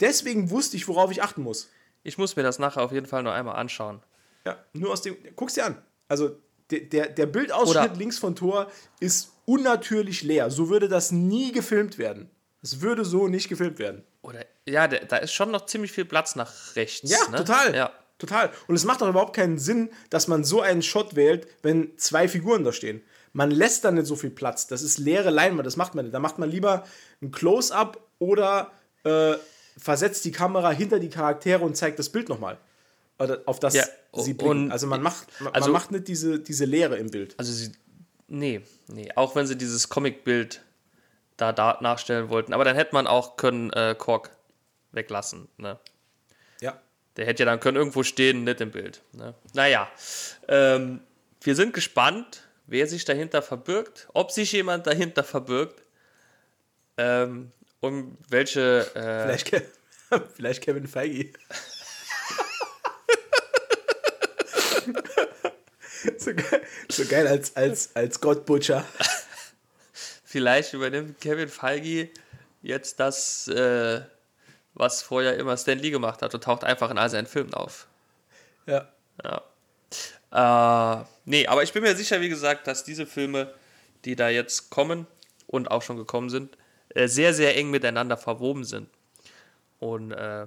[SPEAKER 1] deswegen wusste ich, worauf ich achten muss.
[SPEAKER 2] Ich muss mir das nachher auf jeden Fall noch einmal anschauen.
[SPEAKER 1] Ja, nur aus dem. Guck's dir an. Also, der, der, der Bildausschnitt
[SPEAKER 2] Oder-
[SPEAKER 1] links von Tor ist unnatürlich leer. So würde das nie gefilmt werden. Es würde so nicht gefilmt werden.
[SPEAKER 2] Oder ja, da ist schon noch ziemlich viel Platz nach rechts.
[SPEAKER 1] Ja,
[SPEAKER 2] ne?
[SPEAKER 1] total.
[SPEAKER 2] Ja.
[SPEAKER 1] Total. Und es macht doch überhaupt keinen Sinn, dass man so einen Shot wählt, wenn zwei Figuren da stehen. Man lässt da nicht so viel Platz. Das ist leere Leinwand, das macht man nicht. Da macht man lieber ein Close-up oder äh, versetzt die Kamera hinter die Charaktere und zeigt das Bild nochmal. Oder auf das
[SPEAKER 2] Ja,
[SPEAKER 1] sie blicken.
[SPEAKER 2] und-
[SPEAKER 1] Also man macht, man,
[SPEAKER 2] also-
[SPEAKER 1] man macht nicht diese, diese Leere im Bild.
[SPEAKER 2] Also sie. Nee, nee. Auch wenn sie dieses Comic-Bild da, da nachstellen wollten. Aber dann hätte man auch können äh, Kork weglassen. Ne?
[SPEAKER 1] Ja.
[SPEAKER 2] Der hätte ja dann können irgendwo stehen, nicht im Bild. Ne? Naja, ähm, wir sind gespannt, wer sich dahinter verbirgt, ob sich jemand dahinter verbirgt ähm, und welche. Äh,
[SPEAKER 1] Vielleicht, Ke Vielleicht Kevin Feige. so, geil, so geil als, als, als Gottbutcher.
[SPEAKER 2] Vielleicht übernimmt Kevin Feige jetzt das, äh, was vorher immer Stan Lee gemacht hat und taucht einfach in all seinen Filmen auf.
[SPEAKER 1] Ja.
[SPEAKER 2] Äh, nee, aber ich bin mir sicher, wie gesagt, dass diese Filme, die da jetzt kommen und auch schon gekommen sind, äh, sehr, sehr eng miteinander verwoben sind. Und äh,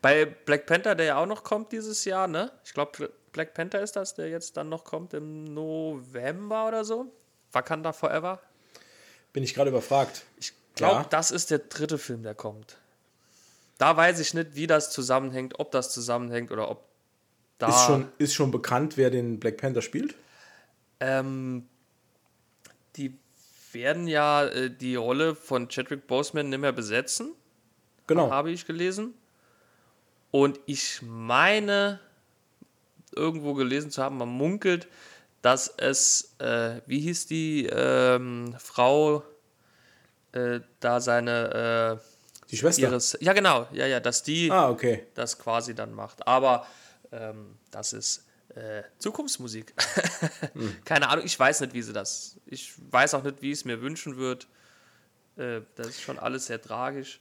[SPEAKER 2] bei Black Panther, der ja auch noch kommt dieses Jahr, ne? Ich glaube, Black Panther ist das, der jetzt dann noch kommt im November oder so. Wakanda Forever.
[SPEAKER 1] Bin ich gerade überfragt.
[SPEAKER 2] Ich glaube,
[SPEAKER 1] Ja.
[SPEAKER 2] das ist der dritte Film, der kommt. Da weiß ich nicht, wie das zusammenhängt, ob das zusammenhängt oder ob da.
[SPEAKER 1] Ist, schon, ist schon bekannt, wer den Black Panther spielt?
[SPEAKER 2] Ähm, die werden ja äh, die Rolle von Chadwick Boseman nicht mehr besetzen,
[SPEAKER 1] Genau.
[SPEAKER 2] habe ich gelesen. Und ich meine, irgendwo gelesen zu haben, man munkelt, dass es, äh, wie hieß die ähm, Frau, äh, da seine,
[SPEAKER 1] Die
[SPEAKER 2] äh,
[SPEAKER 1] Schwester.
[SPEAKER 2] ihres, ja genau, ja, ja, dass die
[SPEAKER 1] ah, okay.
[SPEAKER 2] das quasi dann macht. Aber ähm, das ist äh, Zukunftsmusik. Keine Ahnung, ich weiß nicht, wie sie das. Ich weiß auch nicht, wie ich es mir wünschen würde. Äh, das ist schon alles sehr tragisch.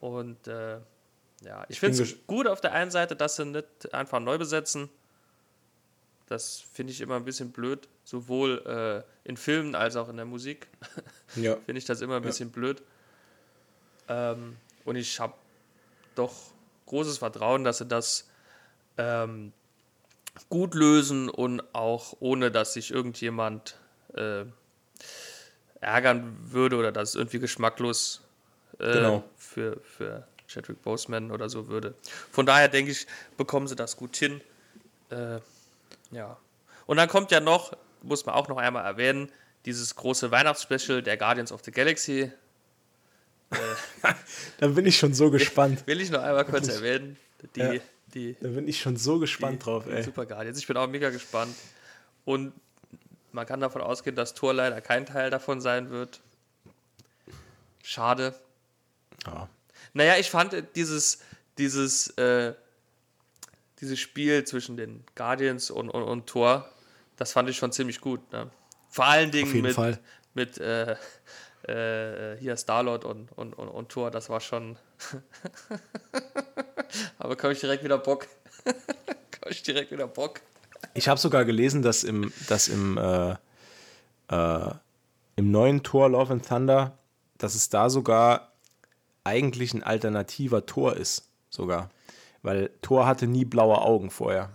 [SPEAKER 2] Und äh, ja, ich
[SPEAKER 1] bin
[SPEAKER 2] finde es gut auf der einen Seite, dass sie nicht einfach neu besetzen. Das finde ich immer ein bisschen blöd, sowohl äh, in Filmen als auch in der Musik
[SPEAKER 1] Ja.
[SPEAKER 2] finde ich das immer ein bisschen blöd. Ähm, und ich habe doch großes Vertrauen, dass sie das ähm, gut lösen und auch ohne, dass sich irgendjemand äh, ärgern würde oder dass es irgendwie geschmacklos äh,
[SPEAKER 1] Genau.
[SPEAKER 2] für, für Chadwick Boseman oder so würde. Von daher denke ich, bekommen sie das gut hin. Äh, ja. Und dann kommt ja noch, muss man auch noch einmal erwähnen, dieses große Weihnachtsspecial der Guardians of the Galaxy.
[SPEAKER 1] Dann bin ich schon so gespannt.
[SPEAKER 2] Will ich noch einmal kurz erwähnen. Die,
[SPEAKER 1] Ja.
[SPEAKER 2] die,
[SPEAKER 1] Da bin ich schon so gespannt drauf,
[SPEAKER 2] die
[SPEAKER 1] ey.
[SPEAKER 2] Super Guardians. Ich bin auch mega gespannt. Und man kann davon ausgehen, dass Thor leider kein Teil davon sein wird. Schade.
[SPEAKER 1] Ja.
[SPEAKER 2] Naja, ich fand äh, dieses, dieses, äh, dieses Spiel zwischen den Guardians und, und, und Thor, das fand ich schon ziemlich gut. Ne? Vor allen Dingen mit,
[SPEAKER 1] Fall.
[SPEAKER 2] mit äh, äh, hier Starlord und, und, und, und Thor, das war schon. Aber komme ich direkt wieder Bock. komme ich direkt wieder Bock.
[SPEAKER 1] Ich habe sogar gelesen, dass im, dass im, äh, äh, im neuen Tor Love and Thunder, dass es da sogar eigentlich ein alternativer Tor ist, sogar. Weil Thor hatte nie blaue Augen vorher.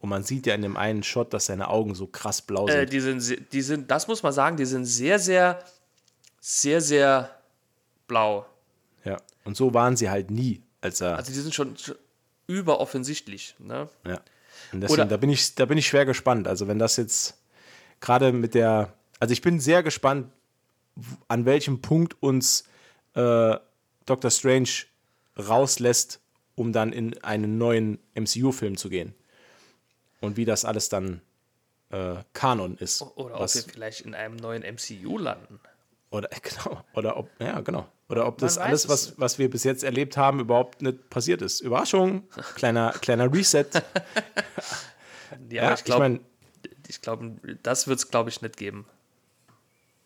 [SPEAKER 1] Und man sieht ja in dem einen Shot, dass seine Augen so krass blau
[SPEAKER 2] Äh,
[SPEAKER 1] sind.
[SPEAKER 2] die, sind, die sind, das muss man sagen, die sind sehr, sehr, sehr, sehr blau.
[SPEAKER 1] ja. Und so waren sie halt nie, als er.
[SPEAKER 2] Also die sind schon, überoffensichtlich. Ne?
[SPEAKER 1] Ja. Und deswegen,
[SPEAKER 2] Oder-
[SPEAKER 1] da bin ich, da bin ich schwer gespannt. Also wenn das jetzt gerade mit der, also ich bin sehr gespannt, an welchem Punkt uns äh, Doctor Strange rauslässt, um dann in einen neuen MCU-Film zu gehen. Und wie das alles dann äh, Kanon ist.
[SPEAKER 2] Oder ob wir vielleicht in einem neuen MCU landen.
[SPEAKER 1] oder genau, oder ob, ja, genau. Oder ob das alles,
[SPEAKER 2] es
[SPEAKER 1] was, was wir bis jetzt erlebt haben, überhaupt nicht passiert ist. Überraschung, kleiner, kleiner Reset.
[SPEAKER 2] Ja,
[SPEAKER 1] Ja,
[SPEAKER 2] ich
[SPEAKER 1] ich
[SPEAKER 2] glaube,
[SPEAKER 1] mein-
[SPEAKER 2] ich glaube, das wird es, glaube ich, nicht geben.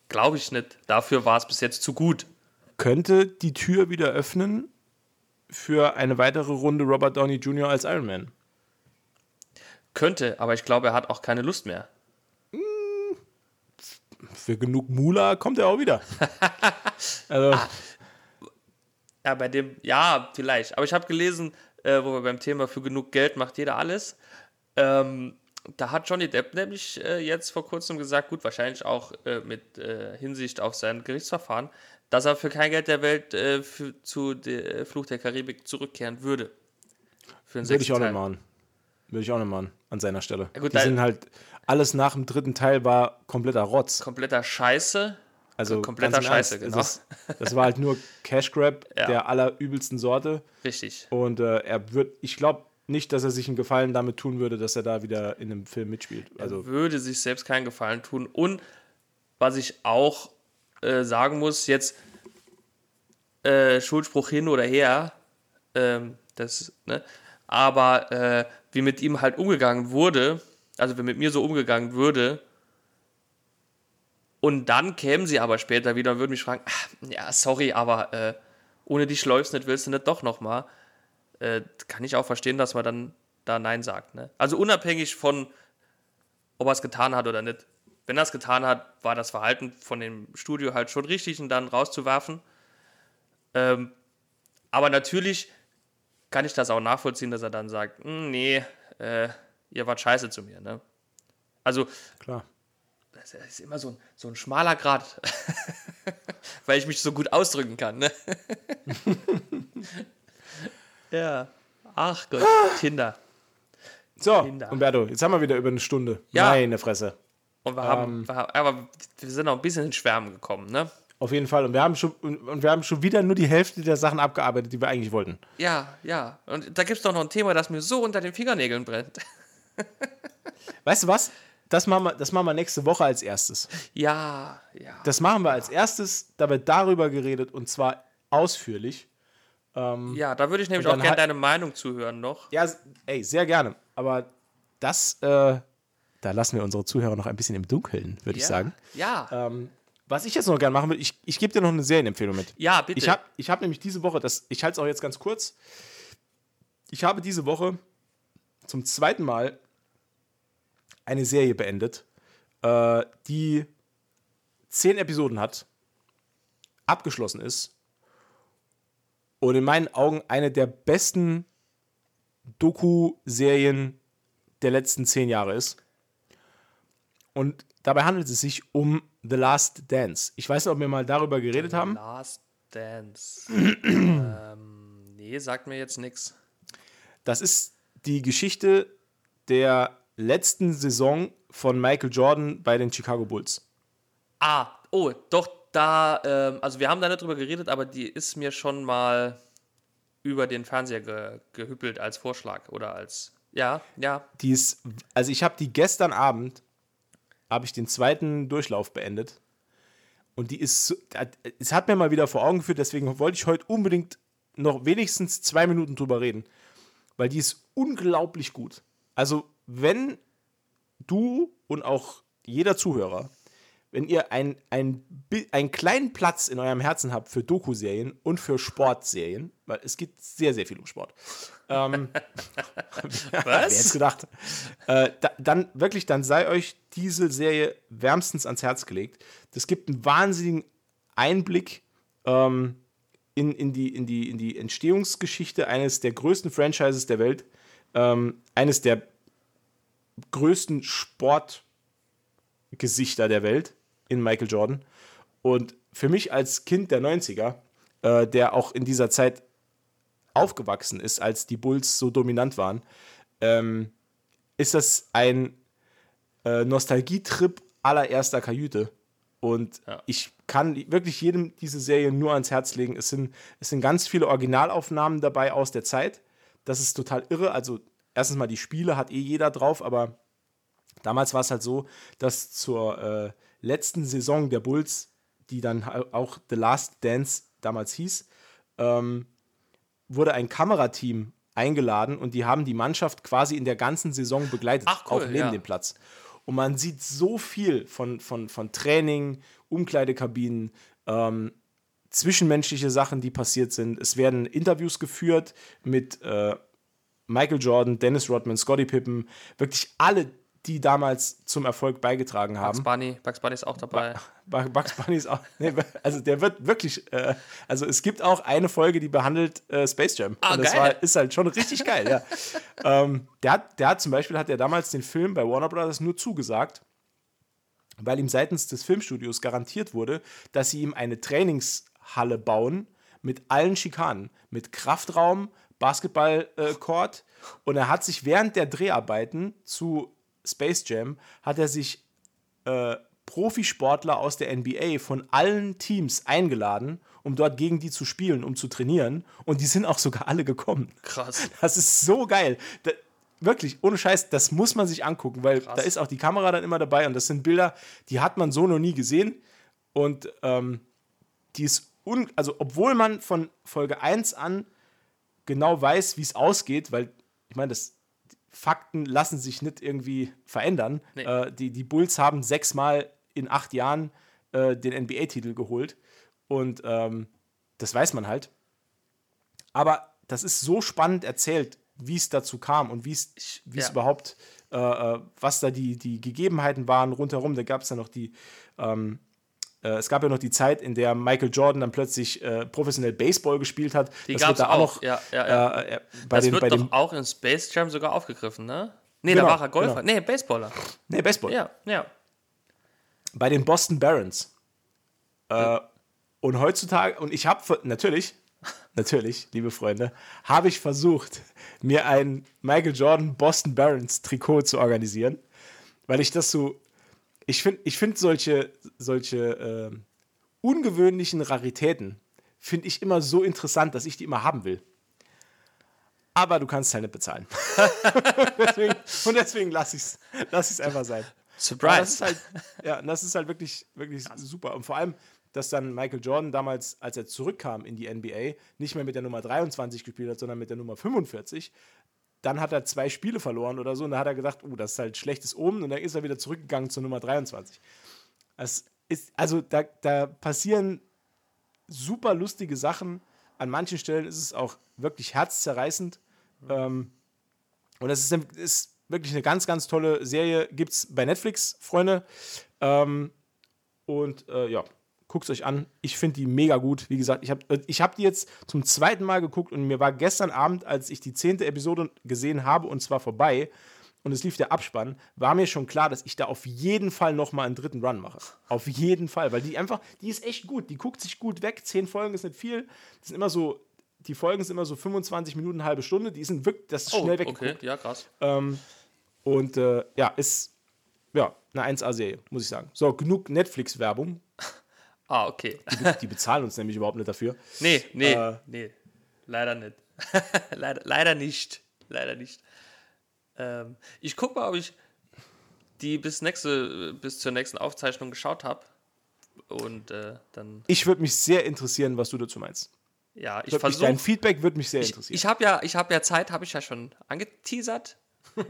[SPEAKER 2] Glaube ich nicht. Dafür war es bis jetzt zu gut.
[SPEAKER 1] könnte die Tür wieder öffnen für eine weitere Runde Robert Downey Jr. als Iron Man.
[SPEAKER 2] Könnte, aber ich glaube, er hat auch keine Lust mehr.
[SPEAKER 1] Für genug Mula kommt er auch wieder. also,
[SPEAKER 2] Ja, bei dem, ja, vielleicht. Aber ich habe gelesen, äh, wo wir beim Thema für genug Geld macht jeder alles. Ähm, da hat Johnny Depp nämlich äh, jetzt vor kurzem gesagt, gut, wahrscheinlich auch äh, mit äh, Hinsicht auf sein Gerichtsverfahren, dass er für kein Geld der Welt äh, für, zu der äh, Fluch der Karibik zurückkehren würde. Für einen
[SPEAKER 1] würde ich auch nicht machen. Würde ich auch nicht machen, an seiner Stelle.
[SPEAKER 2] gut,
[SPEAKER 1] Die sind halt, alles nach dem dritten Teil war kompletter Rotz.
[SPEAKER 2] Kompletter Scheiße.
[SPEAKER 1] Also
[SPEAKER 2] kompletter
[SPEAKER 1] ganz im
[SPEAKER 2] Scheiße,
[SPEAKER 1] Ernst,
[SPEAKER 2] genau.
[SPEAKER 1] Das, das war halt nur Cash Grab
[SPEAKER 2] Ja.
[SPEAKER 1] der allerübelsten Sorte.
[SPEAKER 2] Richtig.
[SPEAKER 1] Und äh, er wird, ich glaube nicht, dass er sich einen Gefallen damit tun würde, dass er da wieder in einem Film mitspielt. Also
[SPEAKER 2] würde sich selbst keinen Gefallen tun. Und was ich auch äh, sagen muss, jetzt äh, Schuldspruch hin oder her, ähm, das, ne? aber äh, wie mit ihm halt umgegangen wurde, also wie mit mir so umgegangen würde, und dann kämen sie aber später wieder und würden mich fragen, "Ah, ja, sorry, aber äh, ohne dich läufst nicht, willst du nicht doch nochmal. Äh, kann ich auch verstehen, dass man dann da Nein sagt. Ne? Also unabhängig von, ob er es getan hat oder nicht. Wenn er es getan hat, war das Verhalten von dem Studio halt schon richtig, ihn dann rauszuwerfen. Ähm, aber natürlich kann ich das auch nachvollziehen, dass er dann sagt, "Hm, nee, äh, ihr wart scheiße zu mir. Ne? Also
[SPEAKER 1] klar.
[SPEAKER 2] das ist immer so ein, so ein schmaler Grad, weil ich mich so gut ausdrücken kann. Ne? ja. Ach Gott, Kinder.
[SPEAKER 1] So,
[SPEAKER 2] Kinder.
[SPEAKER 1] Umberto, jetzt haben wir wieder über eine Stunde.
[SPEAKER 2] Ja.
[SPEAKER 1] Meine Fresse.
[SPEAKER 2] Und wir haben, wir haben, aber wir sind auch ein bisschen in Schwärmen gekommen, ne?
[SPEAKER 1] Auf jeden Fall. Und wir haben schon, und wir haben schon wieder nur die Hälfte der Sachen abgearbeitet, die wir eigentlich wollten.
[SPEAKER 2] Ja, ja. Und da gibt es doch noch ein Thema, das mir so unter den Fingernägeln brennt.
[SPEAKER 1] Weißt du was? Das machen, wir, das machen wir nächste Woche als erstes.
[SPEAKER 2] Ja, ja.
[SPEAKER 1] Das machen wir als erstes. Da wird darüber geredet und zwar ausführlich.
[SPEAKER 2] Ja, da würde ich nämlich auch gerne deine Meinung zuhören noch.
[SPEAKER 1] Ja, ey, sehr gerne. Aber das, äh, da lassen wir unsere Zuhörer noch ein bisschen im Dunkeln, würde ich
[SPEAKER 2] ja.
[SPEAKER 1] sagen.
[SPEAKER 2] Ja.
[SPEAKER 1] Ähm, was ich jetzt noch gerne machen will, ich, ich gebe dir noch eine Serienempfehlung mit.
[SPEAKER 2] ja, bitte.
[SPEAKER 1] Ich habe ich hab nämlich diese Woche, das, ich halte es auch jetzt ganz kurz, ich habe diese Woche zum zweiten Mal eine Serie beendet, äh, die zehn Episoden hat, abgeschlossen ist und in meinen Augen eine der besten Doku-Serien der letzten zehn Jahre ist. Und dabei handelt es sich um The Last Dance. Ich weiß nicht, ob wir mal darüber geredet haben.
[SPEAKER 2] Last Dance. ähm, nee, sagt mir jetzt nichts.
[SPEAKER 1] Das ist die Geschichte der letzten Saison von Michael Jordan bei den Chicago Bulls.
[SPEAKER 2] Ah, oh, doch, da, ähm, also wir haben da nicht drüber geredet, aber die ist mir schon mal über den Fernseher ge gehüppelt als Vorschlag oder als, ja, ja,
[SPEAKER 1] Die ist, also ich habe die gestern Abend, habe ich den zweiten Durchlauf beendet. Und die ist, es hat mir mal wieder vor Augen geführt, deswegen wollte ich heute unbedingt noch wenigstens zwei Minuten drüber reden. Weil die ist unglaublich gut. Also, wenn du und auch jeder Zuhörer, wenn ihr ein, ein, einen kleinen Platz in eurem Herzen habt für Doku-Serien und für Sportserien, weil es geht sehr, sehr viel um Sport. Ähm, Wer hätte
[SPEAKER 2] was?
[SPEAKER 1] gedacht? Äh, da, dann wirklich, dann sei euch diese Serie wärmstens ans Herz gelegt. Das gibt einen wahnsinnigen Einblick ähm, in, in, die, in, die, in die Entstehungsgeschichte eines der größten Franchises der Welt, ähm, eines der größten Sportgesichter der Welt in Michael Jordan. Und für mich als Kind der 90er, äh, der auch in dieser Zeit aufgewachsen ist, als die Bulls so dominant waren, ähm, ist das ein äh, Nostalgietrip allererster Kajüte. Und
[SPEAKER 2] Ja.
[SPEAKER 1] ich kann wirklich jedem diese Serie nur ans Herz legen. Es sind, es sind ganz viele Originalaufnahmen dabei aus der Zeit. Das ist total irre. Also, erstens mal, die Spiele hat eh jeder drauf, aber damals war es halt so, dass zur äh, letzten Saison der Bulls, die dann auch The Last Dance damals hieß, ähm, wurde ein Kamerateam eingeladen und die haben die Mannschaft quasi in der ganzen Saison begleitet,
[SPEAKER 2] Ach, cool,
[SPEAKER 1] auch neben
[SPEAKER 2] ja.
[SPEAKER 1] dem Platz. Und man sieht so viel von, von, von Training, Umkleidekabinen, ähm, zwischenmenschliche Sachen, die passiert sind. Es werden Interviews geführt mit äh, Michael Jordan, Dennis Rodman, Scottie Pippen, wirklich alle, die damals zum Erfolg beigetragen haben.
[SPEAKER 2] Bugs Bunny, Bugs Bunny ist auch dabei.
[SPEAKER 1] Bugs Bunny ist auch. Nee, also der wird wirklich. Äh, also es gibt auch eine Folge, die behandelt äh, Space Jam.
[SPEAKER 2] Ah,
[SPEAKER 1] und das
[SPEAKER 2] geil.
[SPEAKER 1] war, ist halt schon richtig geil, ja. ähm, der, hat, der hat zum Beispiel hat er damals den Film bei Warner Brothers nur zugesagt, weil ihm seitens des Filmstudios garantiert wurde, dass sie ihm eine Trainingshalle bauen mit allen Schikanen, mit Kraftraum, Basketballcourt. und er hat sich während der Dreharbeiten zu Space Jam hat er sich äh, Profisportler aus der NBA von allen Teams eingeladen, um dort gegen die zu spielen, um zu trainieren. Und die sind auch sogar alle gekommen.
[SPEAKER 2] Krass.
[SPEAKER 1] Das ist so geil. Da, wirklich, ohne Scheiß, das muss man sich angucken, weil
[SPEAKER 2] Krass.
[SPEAKER 1] da ist auch die Kamera dann immer dabei und das sind Bilder, die hat man so noch nie gesehen. Und ähm, die ist, un also obwohl man von Folge 1 an genau weiß, wie es ausgeht, weil ich meine, das Fakten lassen sich nicht irgendwie verändern.
[SPEAKER 2] Nee.
[SPEAKER 1] Äh, die, die Bulls haben sechsmal in acht Jahren äh, den NBA-Titel geholt. Und ähm, das weiß man halt. Aber das ist so spannend erzählt, wie es dazu kam und wie es wie es
[SPEAKER 2] ja.
[SPEAKER 1] überhaupt, äh, äh, was da die, die Gegebenheiten waren rundherum. Da gab es ja noch die, ähm, äh, es gab ja noch die Zeit, in der Michael Jordan dann plötzlich äh, professionell Baseball gespielt hat.
[SPEAKER 2] Die
[SPEAKER 1] Das wird da
[SPEAKER 2] auch, ja, ja, ja.
[SPEAKER 1] Äh, äh, bei
[SPEAKER 2] das
[SPEAKER 1] den,
[SPEAKER 2] wird
[SPEAKER 1] bei
[SPEAKER 2] doch
[SPEAKER 1] dem,
[SPEAKER 2] auch in Space Jam sogar aufgegriffen, ne? Nee,
[SPEAKER 1] Genau,
[SPEAKER 2] da war er Golfer.
[SPEAKER 1] genau.
[SPEAKER 2] Nee, Baseballer.
[SPEAKER 1] nee, Baseball.
[SPEAKER 2] Ja, ja.
[SPEAKER 1] bei den Boston Barons. Äh, und heutzutage, und ich habe natürlich, natürlich, liebe Freunde, habe ich versucht, mir ein Michael Jordan Boston Barons Trikot zu organisieren, weil ich das so, ich finde ich find solche, solche äh, ungewöhnlichen Raritäten, finde ich immer so interessant, dass ich die immer haben will. Aber du kannst es halt nicht bezahlen. deswegen, und deswegen lasse ich es lass ich's einfach sein. Aber das
[SPEAKER 2] Surprise.
[SPEAKER 1] ist halt, ja, das ist halt wirklich, wirklich super. Und vor allem, dass dann Michael Jordan damals, als er zurückkam in die NBA, nicht mehr mit der Nummer 23 gespielt hat, sondern mit der Nummer 45. Dann hat er zwei Spiele verloren oder so und da hat er gedacht, oh, das ist halt schlechtes Omen und dann ist er wieder zurückgegangen zur Nummer 23. Es ist, also da, da passieren super lustige Sachen. An manchen Stellen ist es auch wirklich herzzerreißend. Ähm, und es ist, ist wirklich eine ganz, ganz tolle Serie. Gibt es bei Netflix, Freunde. Ähm, und äh, ja, guckt es euch an. Ich finde die mega gut. Wie gesagt, ich habe ich hab die jetzt zum zweiten Mal geguckt und mir war gestern Abend, als ich die zehnte Episode gesehen habe, und zwar vorbei, und es lief der Abspann, war mir schon klar, dass ich da auf jeden Fall nochmal einen dritten Run mache. Auf jeden Fall, weil die einfach, die ist echt gut. Die guckt sich gut weg. Zehn Folgen ist nicht viel. Das sind immer so, die Folgen sind immer so 25 Minuten, eine halbe Stunde. Die sind wirklich, das ist
[SPEAKER 2] Oh,
[SPEAKER 1] schnell weggeguckt.
[SPEAKER 2] okay, ja, krass.
[SPEAKER 1] Ähm, und äh, ja, ist ja eine 1A-Serie, muss ich sagen. So, genug Netflix-Werbung.
[SPEAKER 2] Ah, okay.
[SPEAKER 1] Die, die bezahlen uns nämlich überhaupt nicht dafür.
[SPEAKER 2] Nee, nee,
[SPEAKER 1] Äh.
[SPEAKER 2] nee. Leider nicht. leider, leider nicht. Leider nicht. Ähm, ich guck mal, ob ich die bis, nächste, bis zur nächsten Aufzeichnung geschaut habe. Und äh, dann,
[SPEAKER 1] Ich würde mich sehr interessieren, was du dazu meinst.
[SPEAKER 2] ja, ich
[SPEAKER 1] mich, dein
[SPEAKER 2] versuche.
[SPEAKER 1] Feedback würde mich sehr
[SPEAKER 2] Ich,
[SPEAKER 1] interessieren.
[SPEAKER 2] ich habe ja, ich hab ja Zeit, habe ich ja schon angeteasert.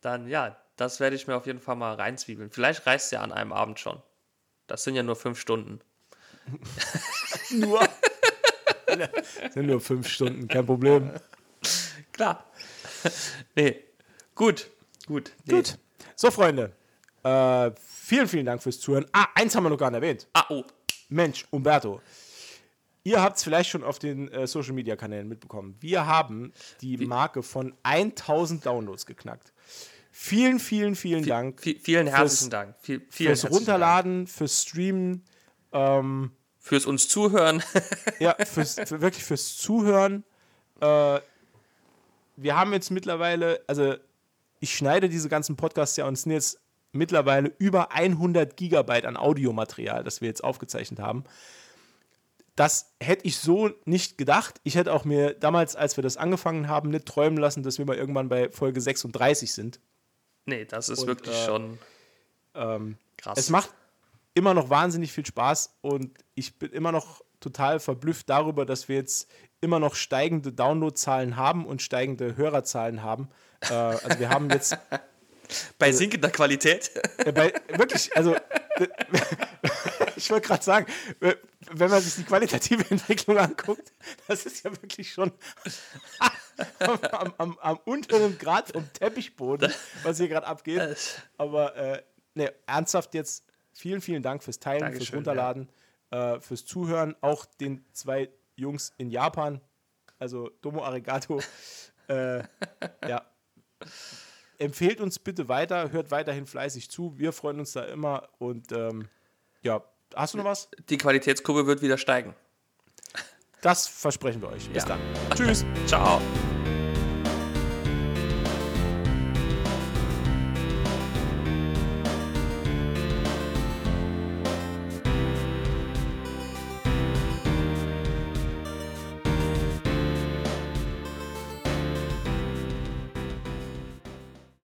[SPEAKER 2] dann, ja, das werde ich mir auf jeden Fall mal reinzwiebeln. Vielleicht reicht es ja an einem Abend schon. Das sind ja nur fünf Stunden.
[SPEAKER 1] nur. Das sind nur fünf Stunden, kein Problem.
[SPEAKER 2] Klar. nee. Gut. Gut. Nee.
[SPEAKER 1] Gut. So, Freunde. Äh, vielen, vielen Dank fürs Zuhören. Ah, eins haben wir noch gar nicht erwähnt.
[SPEAKER 2] Ah, oh.
[SPEAKER 1] Mensch, Umberto. Ihr habt es vielleicht schon auf den äh, Social Media Kanälen mitbekommen. Wir haben die Marke von 1000 Downloads geknackt. Vielen, vielen, vielen Dank
[SPEAKER 2] Vi- vielen herzlichen
[SPEAKER 1] Fürs-
[SPEAKER 2] Dank. Viel, vielen
[SPEAKER 1] fürs Runterladen, fürs Streamen, ähm,
[SPEAKER 2] Dank. Fürs uns zuhören.
[SPEAKER 1] ja, fürs, für, wirklich fürs Zuhören. Äh, wir haben jetzt mittlerweile, also ich schneide diese ganzen Podcasts ja und es sind jetzt mittlerweile über 100 Gigabyte an Audiomaterial, das wir jetzt aufgezeichnet haben. Das hätte ich so nicht gedacht. Ich hätte auch mir damals, als wir das angefangen haben, nicht träumen lassen, dass wir mal irgendwann bei Folge 36 sind.
[SPEAKER 2] Nee, das ist
[SPEAKER 1] Und,
[SPEAKER 2] wirklich
[SPEAKER 1] äh,
[SPEAKER 2] schon
[SPEAKER 1] Ähm,
[SPEAKER 2] krass.
[SPEAKER 1] es macht immer noch wahnsinnig viel Spaß und ich bin immer noch total verblüfft darüber, dass wir jetzt immer noch steigende Downloadzahlen haben und steigende Hörerzahlen haben. Äh, also wir haben jetzt
[SPEAKER 2] Bei sinkender Qualität.
[SPEAKER 1] äh, bei, wirklich, also ich wollte gerade sagen, wenn man sich die qualitative Entwicklung anguckt, das ist ja wirklich schon am, am, am, unteren Grad vom Teppichboden, was hier gerade abgeht. Aber äh, ne, ernsthaft jetzt, vielen, vielen Dank fürs Teilen, Dankeschön, fürs Runterladen, ja. äh, fürs Zuhören, auch den zwei Jungs in Japan, also Domo Arigato. äh, ja. Empfehlt uns bitte weiter, hört weiterhin fleißig zu. Wir freuen uns da immer und ähm, ja, hast du noch was?
[SPEAKER 2] Die Qualitätskurve wird wieder steigen.
[SPEAKER 1] Das versprechen wir euch. Bis ja. dann.
[SPEAKER 2] Tschüss. Ciao.